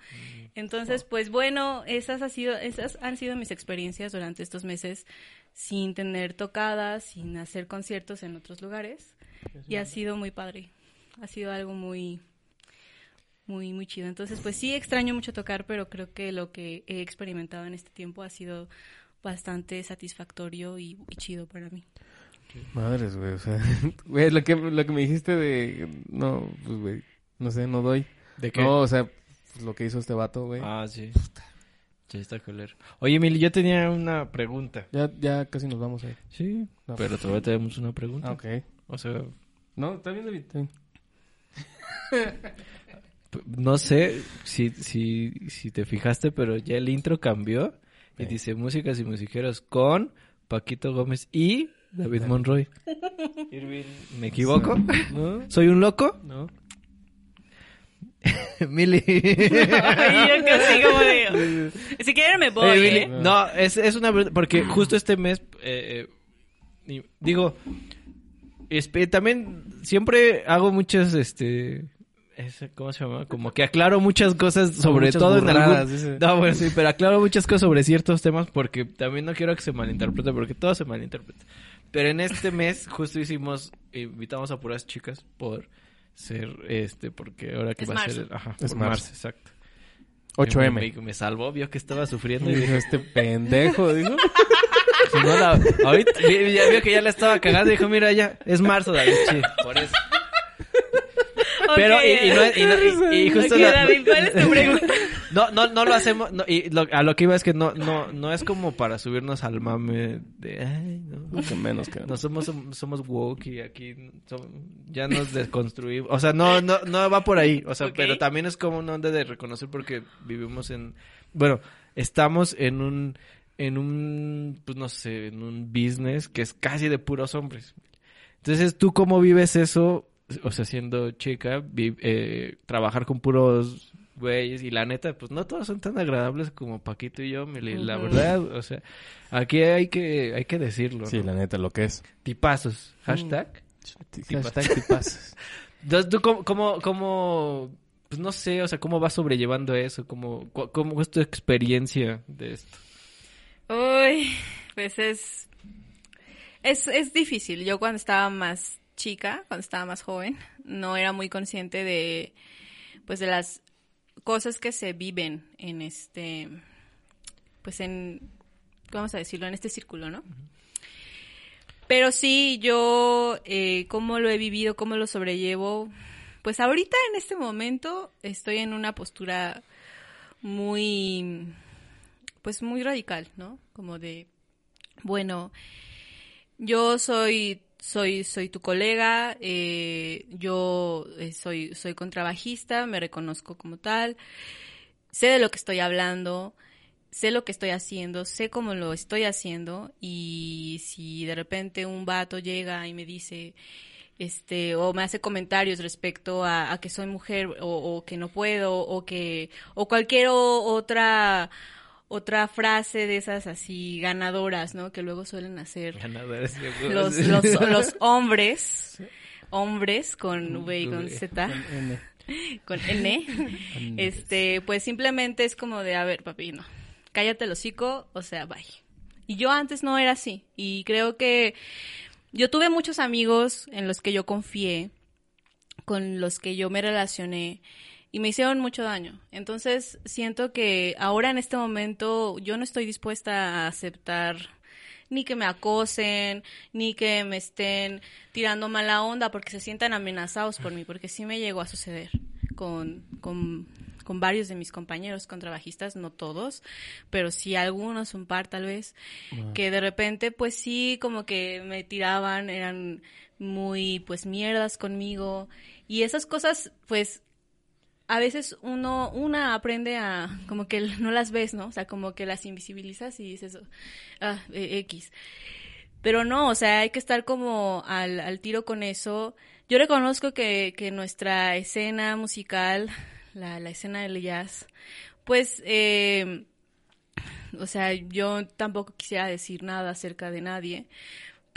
Entonces, pues bueno, esas, ha sido, esas han sido mis experiencias durante estos meses sin tener tocadas, sin hacer conciertos en otros lugares. Y ha sido muy padre. Ha sido algo muy, muy, muy chido. Entonces, pues sí extraño mucho tocar, pero creo que lo que he experimentado en este tiempo ha sido bastante satisfactorio y, y chido para mí. Madres, güey, o sea, güey, lo que, lo que me dijiste de, no, pues, güey, no sé, no doy. ¿De qué? No, o sea, pues, lo que hizo este vato, güey. Ah, sí. Sí, está culero. Oye, Emily, yo tenía una pregunta. Ya, ya casi nos vamos ahí. Sí, No. pero todavía tenemos una pregunta. Ah, ok. O sea, No, está bien, David, está bien. p- no sé si, si, si te fijaste, pero ya el intro cambió y Sí. dice músicas y musiqueros con Paquito Gómez y David Monroy. Irving, ¿me equivoco? ¿No? ¿Soy un loco? No. Mili. Ay, yo casi como de, si quieren me voy, Mili, ¿eh? No, es, es una verdad, porque justo este mes, eh, eh, digo, también siempre hago muchas, este, es- ¿cómo se llama? Como que aclaro muchas cosas sobre Muchas todo en burradas, algún... dice. No, bueno, sí, pero aclaro muchas cosas sobre ciertos temas porque también no quiero que se malinterprete, porque todo se malinterpreta. Pero en este mes justo hicimos, invitamos a puras chicas por ser, este, porque ahora que Es va a ser, marzo. ajá, Es por marzo. marzo, exacto. 8M. Me, me salvó, vio que estaba sufriendo Y dijo, este pendejo, dijo. si no la- ahorita ya vio que ya la estaba cagando y dijo, mira, ya, es marzo, David, sí, por eso. Pero, y, y no, y, no- y- y justo Ok, la- David, ¿cuál es tu pregunta? No, no, no lo hacemos, no, y lo- a lo que iba es que no, no, no es como para subirnos al mame de, ay, no, Lo que menos que no somos, somos woke y aquí ya nos desconstruimos. O sea, no, no, no va por ahí. O sea, pero también es como una onda de reconocer porque vivimos en, bueno, estamos en un, en un, pues no sé, en un business que es casi de puros hombres. Entonces, ¿tú cómo vives eso? O sea, siendo chica, vi- eh, trabajar con puros güeyes y la neta, pues no todos son tan agradables como Paquito y yo, Mili, la verdad, o sea, aquí hay que, hay que decirlo. Sí, ¿no? la neta, lo que es. Tipazos. Hashtag. Hashtag tipazos. Entonces, ¿tú cómo, cómo, cómo, pues no sé, o sea, cómo vas sobrellevando eso? ¿Cómo, cómo es tu experiencia de esto? Uy, pues es, es, es difícil. Yo cuando estaba más chica, cuando estaba más joven, no era muy consciente de, pues de las cosas que se viven en este, pues en, vamos a decirlo, en este círculo, ¿no? Pero sí, yo, eh, cómo lo he vivido, cómo lo sobrellevo, pues ahorita en este momento estoy en una postura muy, pues muy radical, ¿no? Como de, bueno, yo soy, soy, soy tu colega, eh, yo eh, soy, soy contrabajista, me reconozco como tal, sé de lo que estoy hablando, sé lo que estoy haciendo, sé cómo lo estoy haciendo y si de repente un vato llega y me dice, este, o me hace comentarios respecto a, que soy mujer o, o que no puedo o que, o cualquier otra, otra frase de esas así ganadoras, ¿no? Que luego suelen hacer Ganadores, los, los, los hombres, hombres con V y con. Z, con N, este, pues simplemente es como de, a ver, papi, no, cállate el hocico, o sea, bye. Y yo antes no era así, y creo que yo tuve muchos amigos en los que yo confié, con los que yo me relacioné, y me hicieron mucho daño. Entonces, siento que ahora en este momento yo no estoy dispuesta a aceptar ni que me acosen, ni que me estén tirando mala onda porque se sientan amenazados por mí, porque sí me llegó a suceder con, con, con varios de mis compañeros contrabajistas, no todos, pero sí algunos, un par tal vez, que de repente pues sí como que me tiraban, eran muy pues mierdas conmigo y esas cosas pues a veces uno, una aprende a, como que no las ves, ¿no? O sea, como que las invisibilizas y dices, ah, eh, X. Pero no, o sea, hay que estar como al, al tiro con eso. Yo reconozco que, que nuestra escena musical, la, la escena del jazz, pues, eh, o sea, yo tampoco quisiera decir nada acerca de nadie,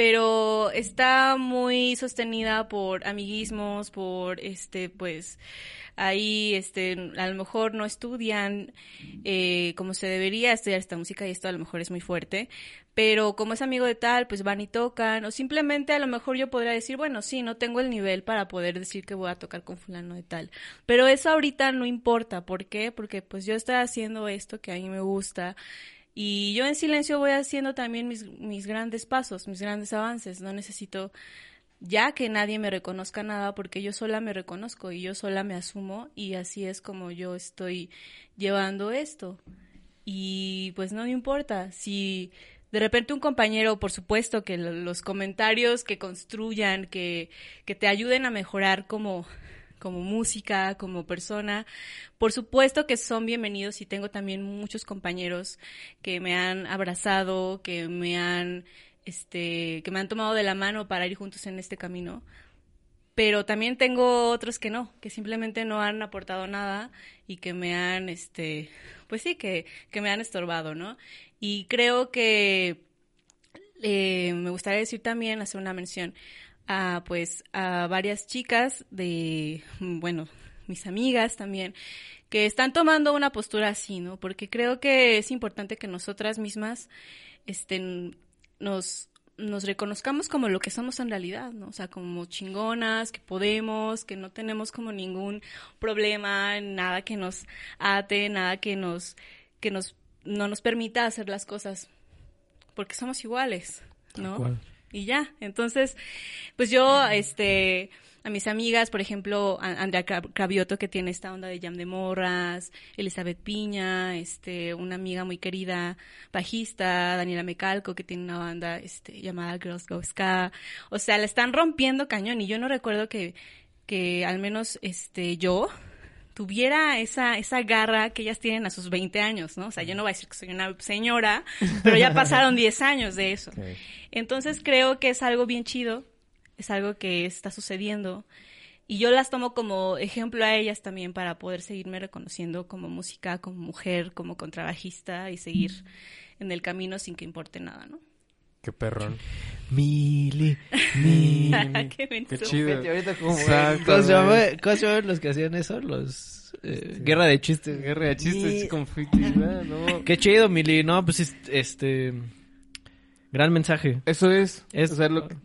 pero está muy sostenida por amiguismos, por este, pues, ahí, este, a lo mejor no estudian eh, como se debería estudiar esta música y esto a lo mejor es muy fuerte, pero como es amigo de tal, pues van y tocan, o simplemente a lo mejor yo podría decir, bueno, sí, no tengo el nivel para poder decir que voy a tocar con fulano de tal, pero eso ahorita no importa, ¿por qué? Porque pues yo estoy haciendo esto que a mí me gusta, y yo en silencio voy haciendo también mis, mis grandes pasos, mis grandes avances. No necesito ya que nadie me reconozca nada porque yo sola me reconozco y yo sola me asumo y así es como yo estoy llevando esto. Y pues no me importa si de repente un compañero, por supuesto que los comentarios que construyan, que, que te ayuden a mejorar como como música, como persona. Por supuesto que son bienvenidos y tengo también muchos compañeros que me han abrazado, que me han, este, que me han tomado de la mano para ir juntos en este camino. Pero también tengo otros que no, que simplemente no han aportado nada y que me han, este, pues sí, que, que me han estorbado, ¿no? Y creo que eh, me gustaría decir también, hacer una mención a pues a varias chicas de, bueno, mis amigas también, que están tomando una postura así, ¿no? Porque creo que es importante que nosotras mismas estén, nos, nos reconozcamos como lo que somos en realidad, ¿no? O sea, como chingonas, que podemos, que no tenemos como ningún problema, nada que nos ate, nada que nos, que nos, no nos permita hacer las cosas, porque somos iguales, ¿no? Y ya. Entonces, pues yo, este, a mis amigas, por ejemplo, Andrea Cravioto, que tiene esta onda de jam de morras, Elizabeth Piña, este, una amiga muy querida, bajista, Daniela Mecalco, que tiene una banda, este, llamada Girls Go Ska. O sea, le están rompiendo cañón y yo no recuerdo que, que al menos, este, yo, tuviera esa, esa garra que ellas tienen a sus 20 años, ¿no? O sea, yo no voy a decir que soy una señora, pero ya pasaron 10 años de eso. Entonces creo que es algo bien chido, es algo que está sucediendo. Y yo las tomo como ejemplo a ellas también para poder seguirme reconociendo como música, como mujer, como contrabajista y seguir en el camino sin que importe nada, ¿no? Qué perrón. Mili, Mili. Qué, Qué chido. ¿cómo, se llama, güey. ¿Cómo se llaman los que hacían eso? Los... eh, Guerra de chistes. Guerra de chistes, con. No. Qué chido, Mili. No, pues es- este... Gran mensaje. Eso es. Es- o sea, lo que-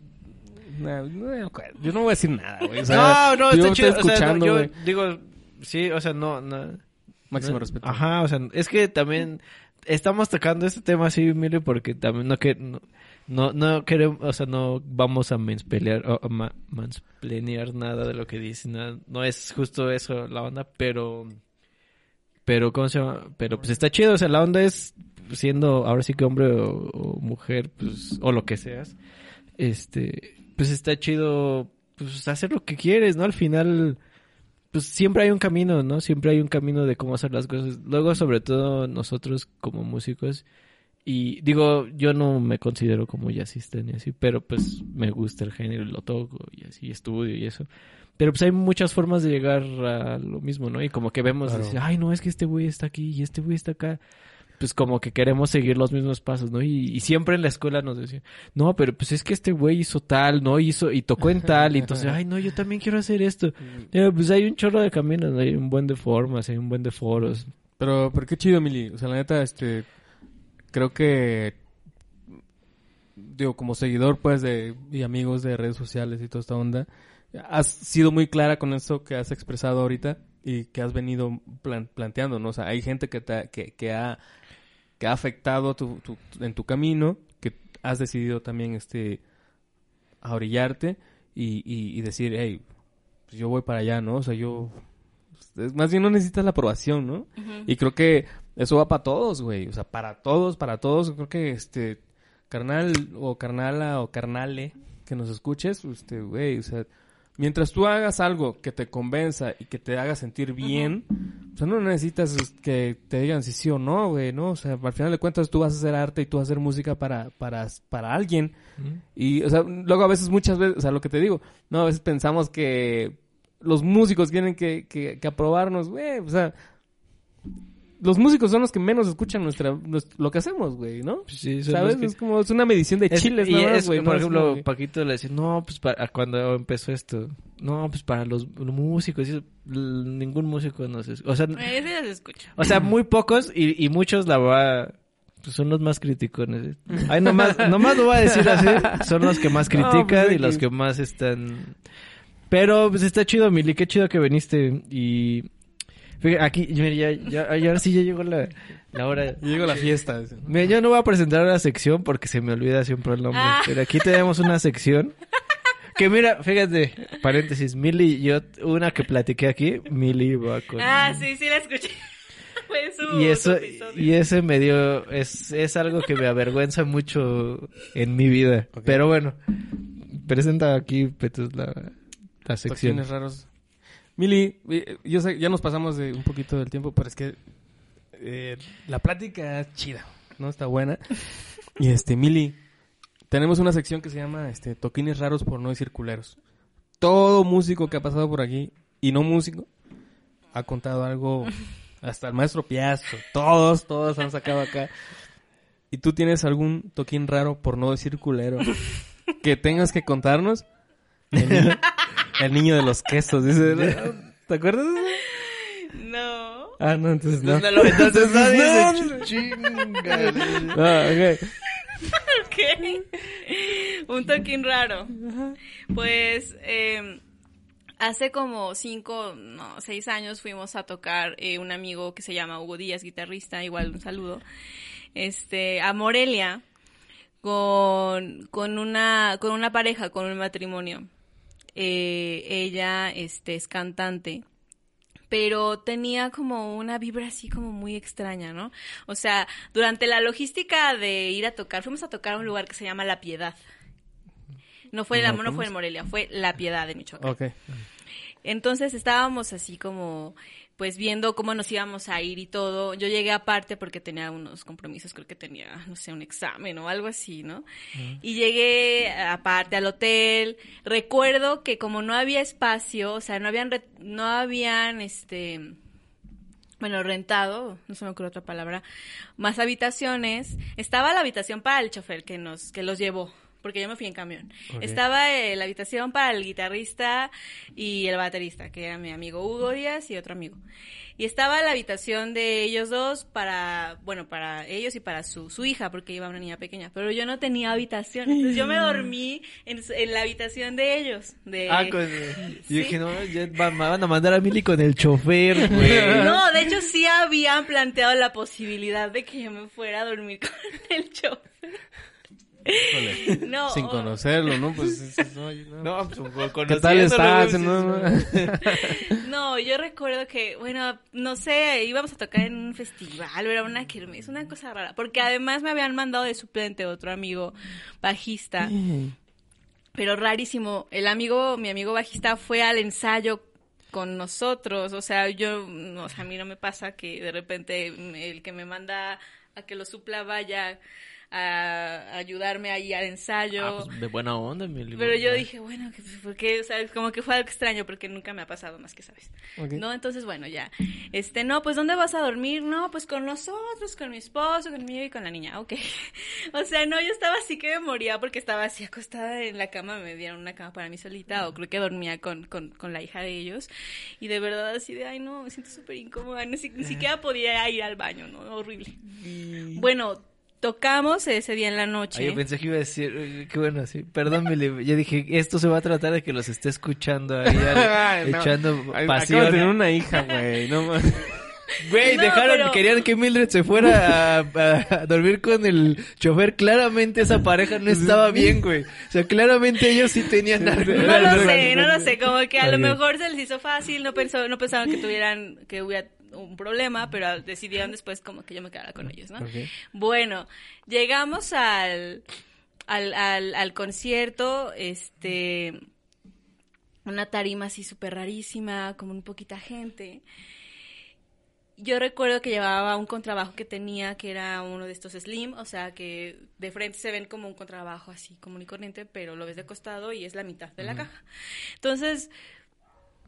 No, no, yo no voy a decir nada, güey. O sea, no, no, está chido. estoy o sea, no, escuchando, yo digo, sí, o sea, no, no. Máximo no- respeto. Ajá, o sea, es que también estamos tocando este tema así, Mili, porque también no que no, no, no queremos, o sea, no vamos a menspelear o a ma- nada de lo que dicen, nada, no es justo eso la onda, pero pero cómo se llama, pero pues está chido, o sea, la onda es siendo ahora sí que hombre o, o mujer, pues o lo que seas, este, pues está chido pues hacer lo que quieres, ¿no? Al final pues siempre hay un camino, ¿no? Siempre hay un camino de cómo hacer las cosas. Luego, sobre todo nosotros como músicos, y digo, yo no me considero como jazzista ni así, pero pues me gusta el género, y lo toco y así estudio y eso. Pero pues hay muchas formas de llegar a lo mismo, ¿no? Y como que vemos, Claro. decir, ay, no, es que este güey está aquí y este güey está acá. Pues como que queremos seguir los mismos pasos, ¿no? Y, y siempre en la escuela nos decían, no, pero pues es que este güey hizo tal, ¿no? Hizo, y tocó en tal, y entonces, ay, no, yo también quiero hacer esto. Eh, pues hay un chorro de caminos, ¿no? hay un buen de formas, hay un buen de foros. Pero, pero qué chido, Mili. O sea, la neta, este, creo que, digo, como seguidor, pues, de, y amigos de redes sociales y toda esta onda, has sido muy clara con esto que has expresado ahorita y que has venido plan- planteando, ¿no? O sea, hay gente que, te que, que ha, que ha afectado tu, tu- en tu camino, que has decidido también, este, a orillarte y, y, y decir, hey, pues yo voy para allá, ¿no? O sea, yo... es- Más bien no necesitas la aprobación, ¿no? Y creo que eso va para todos, güey. O sea, para todos, para todos. Creo que este carnal o carnala o carnale que nos escuches, este, güey, o sea, mientras tú hagas algo que te convenza y que te haga sentir bien, o sea, no necesitas es, que te digan si sí o no, güey, ¿no? O sea, al final de cuentas tú vas a hacer arte y tú vas a hacer música para, para, para alguien. Y, o sea, luego a veces, muchas veces, o sea, lo que te digo, no, a veces pensamos que los músicos tienen que, que, que aprobarnos, güey, o sea, los músicos son los que menos escuchan nuestra, nues- lo que hacemos, güey, ¿no? Pues sí, son ¿Sabes? los que- Es como, es una medición de Es- chiles, y nada más, es, güey. por no ejemplo, Paquito le decía, no, pues para, cuando empezó esto, no, pues para los, los músicos, ningún músico nos es- o sea, Ese ya se escucha. o sea, muy pocos y, y muchos la verdad pues son los más criticones. Ay, nomás, nomás lo voy a decir así, son los que más No, critican pues, y los que más están Pero pues está chido, Mili, qué chido que viniste y fíjate, aquí mira, ya, ya, ya ahora sí ya llegó la, la hora. Llegó la fiesta. Mira, yo no voy a presentar la sección porque se me olvida siempre el nombre. Ah. Pero aquí tenemos una sección que mira, fíjate, paréntesis, Mili, yo una que platiqué aquí, Mili va con... Ah, sí, sí la escuché. Fue su, y eso, y ese me dio, es, es algo que me avergüenza mucho en mi vida. Pero bueno, presenta aquí, Petus, la, la sección. Raros. Mili, eh, yo sé, ya nos pasamos de un poquito del tiempo, pero es que eh, la plática es chida, ¿no? Está buena. Y este, Mili, tenemos una sección que se llama este, Toquines raros por no decir culeros. Todo músico que ha pasado por aquí, y no músico, ha contado algo, hasta el maestro Piastro, todos, todos han sacado acá. ¿Y tú tienes algún toquín raro por no decir culero que tengas que contarnos? El niño, de los quesos, dice. ¿Te acuerdas? No. Ah, no, entonces no. No, no, entonces no, No, dice, chinga. Ok. Ok. Un toquín raro. Pues eh, hace como cinco, no, seis años fuimos a tocar eh, un amigo que se llama Hugo Díaz, guitarrista, igual un saludo, este, a Morelia con, con una, con una pareja, con un matrimonio. Eh, ella, este, es cantante pero tenía como una vibra así como muy extraña, ¿no? O sea, durante la logística de ir a tocar, fuimos a tocar a un lugar que se llama La Piedad. No fue, la, No, no ¿cómo fue en Morelia, fue La Piedad de Michoacán. Ok. Entonces estábamos así como, pues viendo cómo nos íbamos a ir y todo. Yo llegué aparte porque tenía unos compromisos, creo que tenía, no sé, un examen o algo así, ¿no? Y llegué aparte al hotel. Recuerdo que como no había espacio, o sea, no habían, re- no habían, este, bueno, rentado, no se me ocurre otra palabra, más habitaciones. Estaba la habitación para el chofer que nos, que los llevó, porque yo me fui en camión. Ok. Estaba eh, la habitación para el guitarrista y el baterista, que era mi amigo Hugo Díaz y otro amigo. Y estaba la habitación de ellos dos para, bueno, para ellos y para su, su hija, porque iba una niña pequeña. Pero yo no tenía habitación, entonces yo me dormí en, en la habitación de ellos. De, Ah, con... Sí. Yo dije, no, ya van a mandar a Mili con el chofer, güey. No, de hecho sí habían planteado la posibilidad de que yo me fuera a dormir con el chofer. No. Sin conocerlo, ¿no? Pues, es- es- no, no. No, pues, con- ¿Qué tal estás? No, no. No, yo recuerdo que, bueno, no sé, íbamos a tocar en un festival, era una kermés, una cosa rara, porque además me habían mandado de suplente otro amigo bajista, pero rarísimo. El amigo, mi amigo bajista fue al ensayo con nosotros, o sea, yo, no, o sea, a mí no me pasa que de repente el que me manda a que lo supla vaya a ayudarme ahí al ensayo. Ah, pues, de buena onda, Mili. Pero yo dije, bueno, que- ¿por qué? O sea, como que fue algo extraño porque nunca me ha pasado más que sabes. Ok. No, entonces, bueno, ya. Este, no, pues, ¿dónde vas a dormir? No, pues con nosotros, con mi esposo, conmigo y con la niña. Ok. O sea, no, yo estaba así que me moría porque estaba así acostada en la cama, me dieron una cama para mí solita o creo que dormía con, con, con la hija de ellos. Y de verdad así de, ay, no, me siento súper incómoda. Ni, si- ni siquiera podía ir al baño, ¿no? Horrible. Bueno, tocamos ese día en la noche. Ay, yo pensé que iba a decir, eh, qué bueno, sí. Perdón, Mili. Yo dije, esto se va a tratar de que los esté escuchando ahí, al- Ay, no. echando Ay, pasión. Acabo de tener una hija, güey. No mames. Güey, No, dejaron, pero- querían que Mildred se fuera a, a- a dormir con el chofer. Claramente esa pareja no estaba bien, güey. O sea, claramente ellos sí tenían algo. No lo sé, no lo sé, como que a lo mejor se les hizo fácil, no pensó, no pensaban que tuvieran, que hubiera un problema, pero decidieron después como que yo me quedara con ellos, ¿no? Bueno, llegamos al, al, al, al concierto, este, una tarima así súper rarísima, como un poquita gente. Yo recuerdo que llevaba un contrabajo que tenía, que era uno de estos slim, o sea, que de frente se ven como un contrabajo así común y corriente, pero lo ves de costado y es la mitad de la caja. Entonces,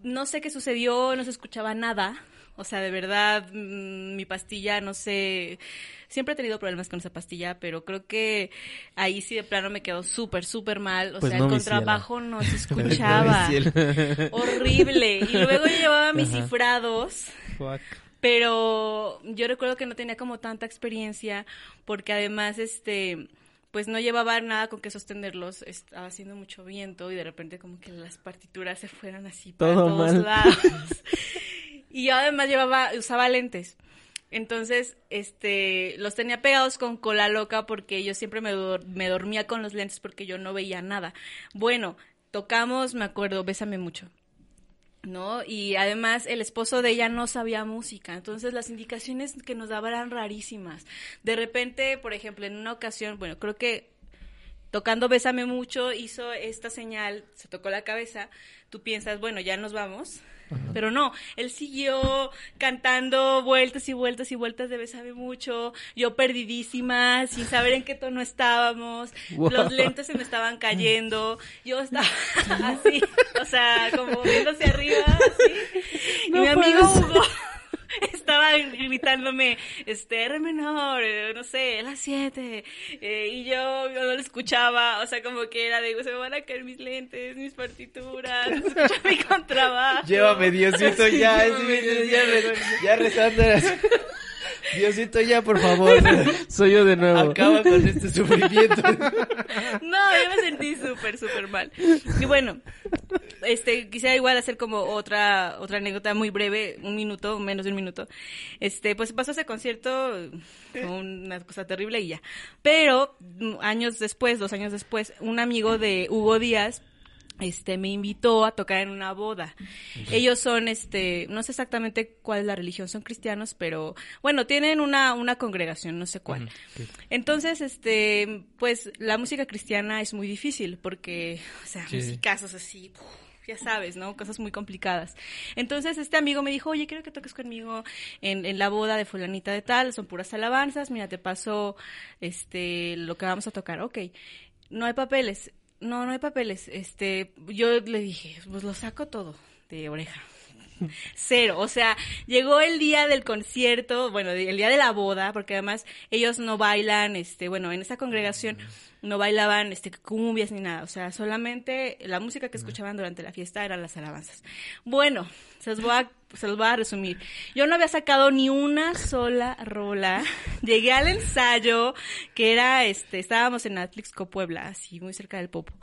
no sé qué sucedió, no se escuchaba nada. O sea, de verdad, mm, mi pastilla, no sé, siempre he tenido problemas con esa pastilla, pero creo que ahí sí de plano me quedó súper, súper mal. O Pues sea, no, el contrabajo no se escuchaba. Horrible. Y luego yo llevaba mis Ajá. cifrados. Fuck. Pero yo recuerdo que no tenía como tanta experiencia porque además, este, pues no llevaba nada con que sostenerlos, estaba haciendo mucho viento y de repente como que las partituras se fueran así para Todo todos mal. lados. y yo además llevaba, usaba lentes. Entonces, este, los tenía pegados con cola loca porque yo siempre me, me dormía con los lentes porque yo no veía nada. Bueno, tocamos, me acuerdo, Bésame mucho. ¿no? Y además el esposo de ella no sabía música, entonces las indicaciones que nos daba eran rarísimas. De repente, por ejemplo, en una ocasión, bueno, creo que tocando Bésame mucho hizo esta señal, se tocó la cabeza, tú piensas, bueno, ya nos vamos. Pero no, él siguió cantando vueltas y vueltas y vueltas de Bésame mucho, yo perdidísima, sin saber en qué tono estábamos, Wow. los lentes se me estaban cayendo, yo estaba así, o sea, como viéndose arriba, así. y mi amigo. Hugo estaba gritándome, este, R menor, eh, no sé, la 7, y yo, yo no lo escuchaba, o sea, como que era de, se me van a caer mis lentes, mis partituras, escucha mi contrabajo. Llévame, Diosito, ya, es- Llévame, ya, ya rezando. Diosito, ya, por favor. Soy yo de nuevo. Acaba con este sufrimiento. No, yo me sentí súper, súper mal. Y bueno, este, quisiera igual hacer como otra, otra anécdota muy breve, un minuto, menos de un minuto. Este, pues pasó ese concierto, fue una cosa terrible y ya. Pero, mm, años después, dos años después, un amigo de Hugo Díaz, este, me invitó a tocar en una boda. Ellos son, este, no sé exactamente cuál es la religión, son cristianos, pero bueno, tienen una, una congregación, no sé cuál. Entonces, este, pues la música cristiana es muy difícil porque, o sea, Sí. musicazos así, ya sabes, ¿no? Cosas muy complicadas. Entonces, este amigo me dijo, oye, quiero que toques conmigo en, en la boda de fulanita de tal, son puras alabanzas, mira, te paso, este, lo que vamos a tocar, ok. No hay papeles, no, no hay papeles, este, yo le dije, pues lo saco todo de oreja. Cero, o sea, llegó el día del concierto, bueno, el día de la boda, porque además ellos no bailan, este, bueno, en esa congregación no bailaban, este, cumbias ni nada, o sea, solamente la música que escuchaban durante la fiesta eran las alabanzas. Bueno, se los voy a, se los voy a resumir. Yo no había sacado ni una sola rola, llegué al ensayo, que era, este, estábamos en Atlixco, Puebla, así, muy cerca del Popo,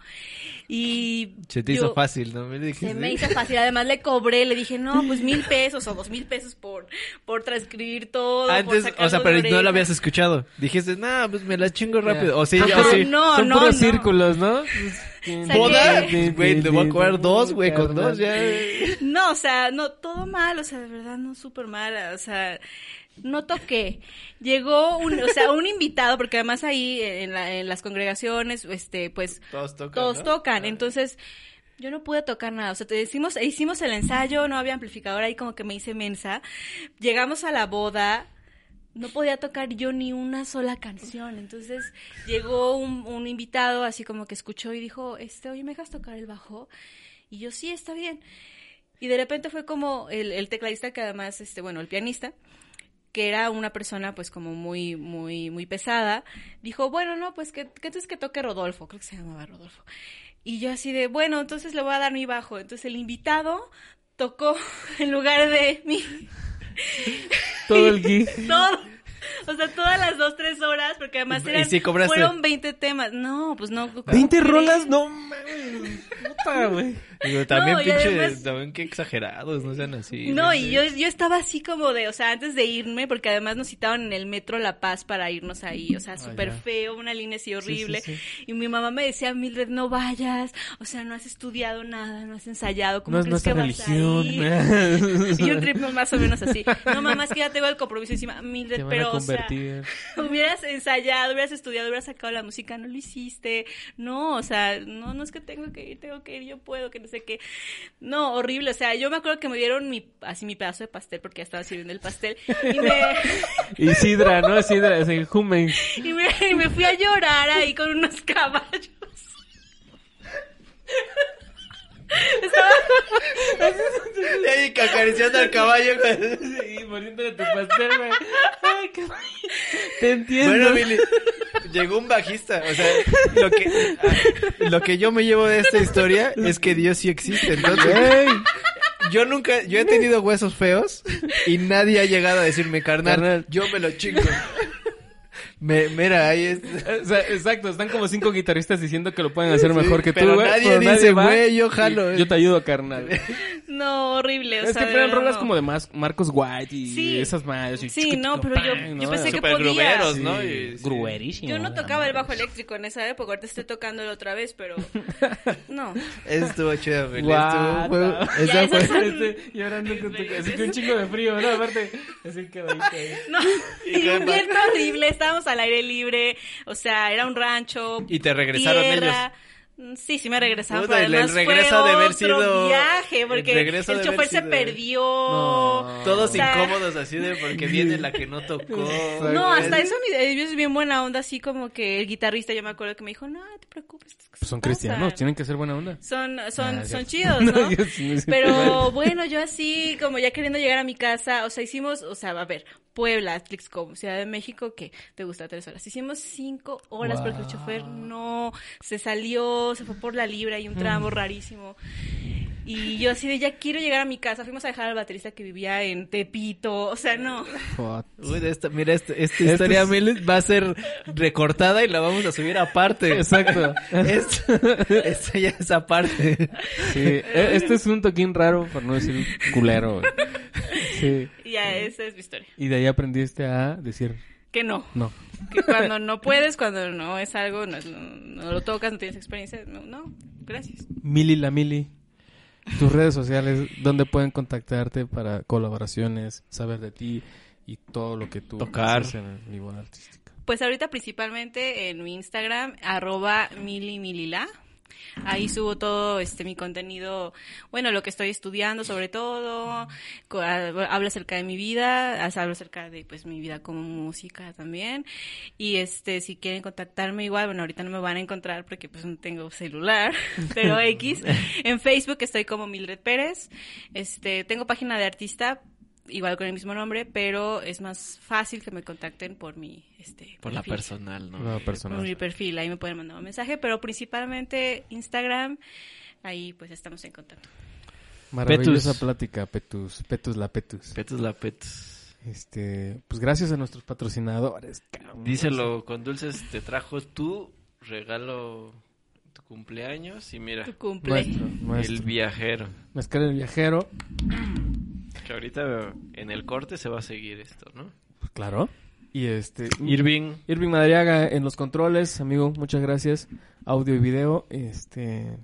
y... Se te yo- hizo fácil, ¿no? Me dijiste. se me hizo fácil, además le cobré, le dije, no, pues mil pesos o dos mil pesos por, por transcribir todo. por Antes, o sea, pero no lo habías escuchado. Dijiste, nah, pues me la chingo rápido. O sí, Son ya puros- sí. No, son no, puros no. círculos, ¿no? Saqué- ¿Boda? Güey, te voy a cobrar dos, güey, con dos ya. No, o sea, no, todo mal, o sea, de verdad, no súper mal, o sea, no toqué. Llegó un, o sea, un invitado, porque además ahí en, la- en las congregaciones, este, pues, Todos tocan. todos ¿no? tocan, entonces yo no pude tocar nada, o sea, te hicimos, hicimos el ensayo, no había amplificador ahí como que me hice mensa, llegamos a la boda, no podía tocar yo ni una sola canción, entonces llegó un, un invitado así como que escuchó y dijo, este, oye, ¿me dejas tocar el bajo? Y yo, sí, está bien. Y de repente fue como el, el tecladista que además, este, bueno, el pianista, que era una persona pues como muy, muy, muy pesada, dijo, bueno, no, pues que, que entonces que toque Rodolfo, creo que se llamaba Rodolfo. Y yo así de, bueno, entonces le voy a dar mi bajo. Entonces el invitado tocó en lugar de mí Todo el gig. todo. O sea, todas las dos, tres horas, porque además ¿Y eran, sí cobraste? fueron 20 temas. No, pues no. ¿cómo ¿20 crees? rolas? No mames. Puta, güey. Digo, también No, pinche, además- también qué exagerados, no sean así. No, y yo, yo estaba así como de, o sea, antes de irme, porque además nos citaban en el metro La Paz para irnos ahí, o sea, súper ya. feo, una línea así horrible. sí, Y mi mamá me decía, Mildred, no vayas, o sea, no has estudiado nada, no has ensayado, ¿cómo No es crees que nuestra vas a religión. ir? Y un trip más o menos así. No, mamá, es que ya tengo el compromiso encima. Mildred, pero, o sea, hubieras ensayado, hubieras estudiado, hubieras sacado la música, no lo hiciste. No, o sea, no, no es que tengo que ir, tengo que ir, yo puedo, que no sé qué. No, horrible. O sea, yo me acuerdo que me dieron mi, así mi pedazo de pastel porque ya estaba sirviendo el pastel. Y me, Y Sidra, ¿no? Sidra, es el Jumen. y me, y me fui a llorar ahí con unos caballos. Y ahí acariciando al caballo. Y poniéndole tu pastel, güey. Ay, qué... Te entiendo. Bueno, Billy, llegó un bajista. O sea, lo que, lo que yo me llevo de esta historia es que Dios sí existe. Entonces, Ey, yo nunca, yo he tenido huesos feos y nadie ha llegado a decirme, carnal, Carnal. yo me lo chingo. Me, mira, ahí es. o sea, exacto, están como cinco guitarristas diciendo que lo pueden hacer mejor que tú, pero güey. nadie pero dice, güey, yo jalo. Yo te ayudo, carnal. No, horrible. O es sea, que verdad, rolas no. como de Mas- Marcos White y Sí. esas madres. y Sí, no, pero yo- pan, yo ¿no? pensé que Super podía. gruberos, Sí, ¿no? Y- sí. gruerísimo. Yo no tocaba el bajo eléctrico en esa época, ahorita estoy tocándolo otra vez, pero no. Eso estuvo chido. Guau, Estuvo, fue- no. esa Ya, fue- esas son- Este, llorando con tu Así que un chingo de frío, ¿no? Aparte, así que. No, ¿Y un viento horrible, estábamos al aire libre, o sea, era un rancho. Y te regresaron tierra. Mm, Sí, sí me regresaron, Puta, pero el- el regreso fue de haber otro sido- viaje, el porque el haber chofer se perdió. No. Todos O sea, incómodos así de porque viene la que no tocó. No, hasta eso ellos es bien buena onda, así como que el guitarrista, yo me acuerdo que me dijo, no, no te preocupes. estas cosas Pues son pasan". cristianos, tienen que ser buena onda. Son, son, Ah, son chidos, ¿no? yo sí Pero bueno, yo así, como ya queriendo llegar a mi casa, o sea, hicimos, o sea, a ver, Puebla, Tlixco, Ciudad de México, que te gusta tres horas. Hicimos cinco horas porque el chofer no se salió, se fue por la libra y un Mm. tramo rarísimo. Y yo así de, ya quiero llegar a mi casa. Fuimos a dejar al baterista que vivía en Tepito, o sea, no. Uy, esta, mira, esta, esta Este historia es- Milly, va a ser recortada y la vamos a subir aparte. Exacto. Esto, esto ya es aparte. Sí, e- este es un toquín raro, por no decir culero. Sí. Y ya, esa es mi historia. Y de ahí aprendiste a decir Que no. no. Que cuando no puedes, cuando no es algo, no, es- no- no lo tocas, no tienes experiencia, no, no, gracias. Mili la Mili. Tus redes sociales, ¿dónde pueden contactarte para colaboraciones, saber de ti y todo lo que tú Tocar. haces en el vivo artística? Pues ahorita principalmente en mi Instagram, arroba milimilila. Ahí subo todo este mi contenido, bueno, lo que estoy estudiando sobre todo, ah, hablo acerca de mi vida, as- hablo acerca de pues mi vida como música también. Y este si quieren contactarme igual, bueno, ahorita no me van a encontrar porque pues no tengo celular, pero X. En Facebook estoy como Mildred Pérez. Este, tengo página de artista igual con el mismo nombre, pero es más fácil que me contacten por mi este Por la personal, ¿no? No, Por mi perfil, ahí me pueden mandar un mensaje, pero principalmente Instagram, ahí pues estamos en contacto. Maravillosa Petus. plática, Petus. Petus la Petus. Petus la petus. Este, pues gracias a nuestros patrocinadores. cabrón. Díselo con dulces, te trajo tu regalo, tu cumpleaños y mira, Tu cumple. Nuestro, nuestro. el viajero. Mezcal el viajero. Que ahorita en el corte se va a seguir esto, ¿no? Pues, claro. Y este. Irving, Irving Madariaga en los controles, amigo, muchas gracias. Audio y video, este.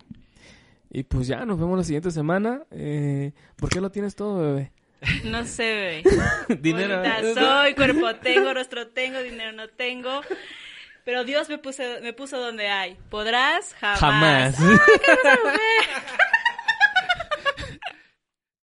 Y pues ya, nos vemos la siguiente semana. Eh, ¿Por qué lo tienes todo, bebé? No sé, bebé. Dinero. Bonita soy, cuerpo tengo, rostro tengo, dinero no tengo. Pero Dios me puso, me puso donde hay. ¿Podrás? Jamás. Jamás.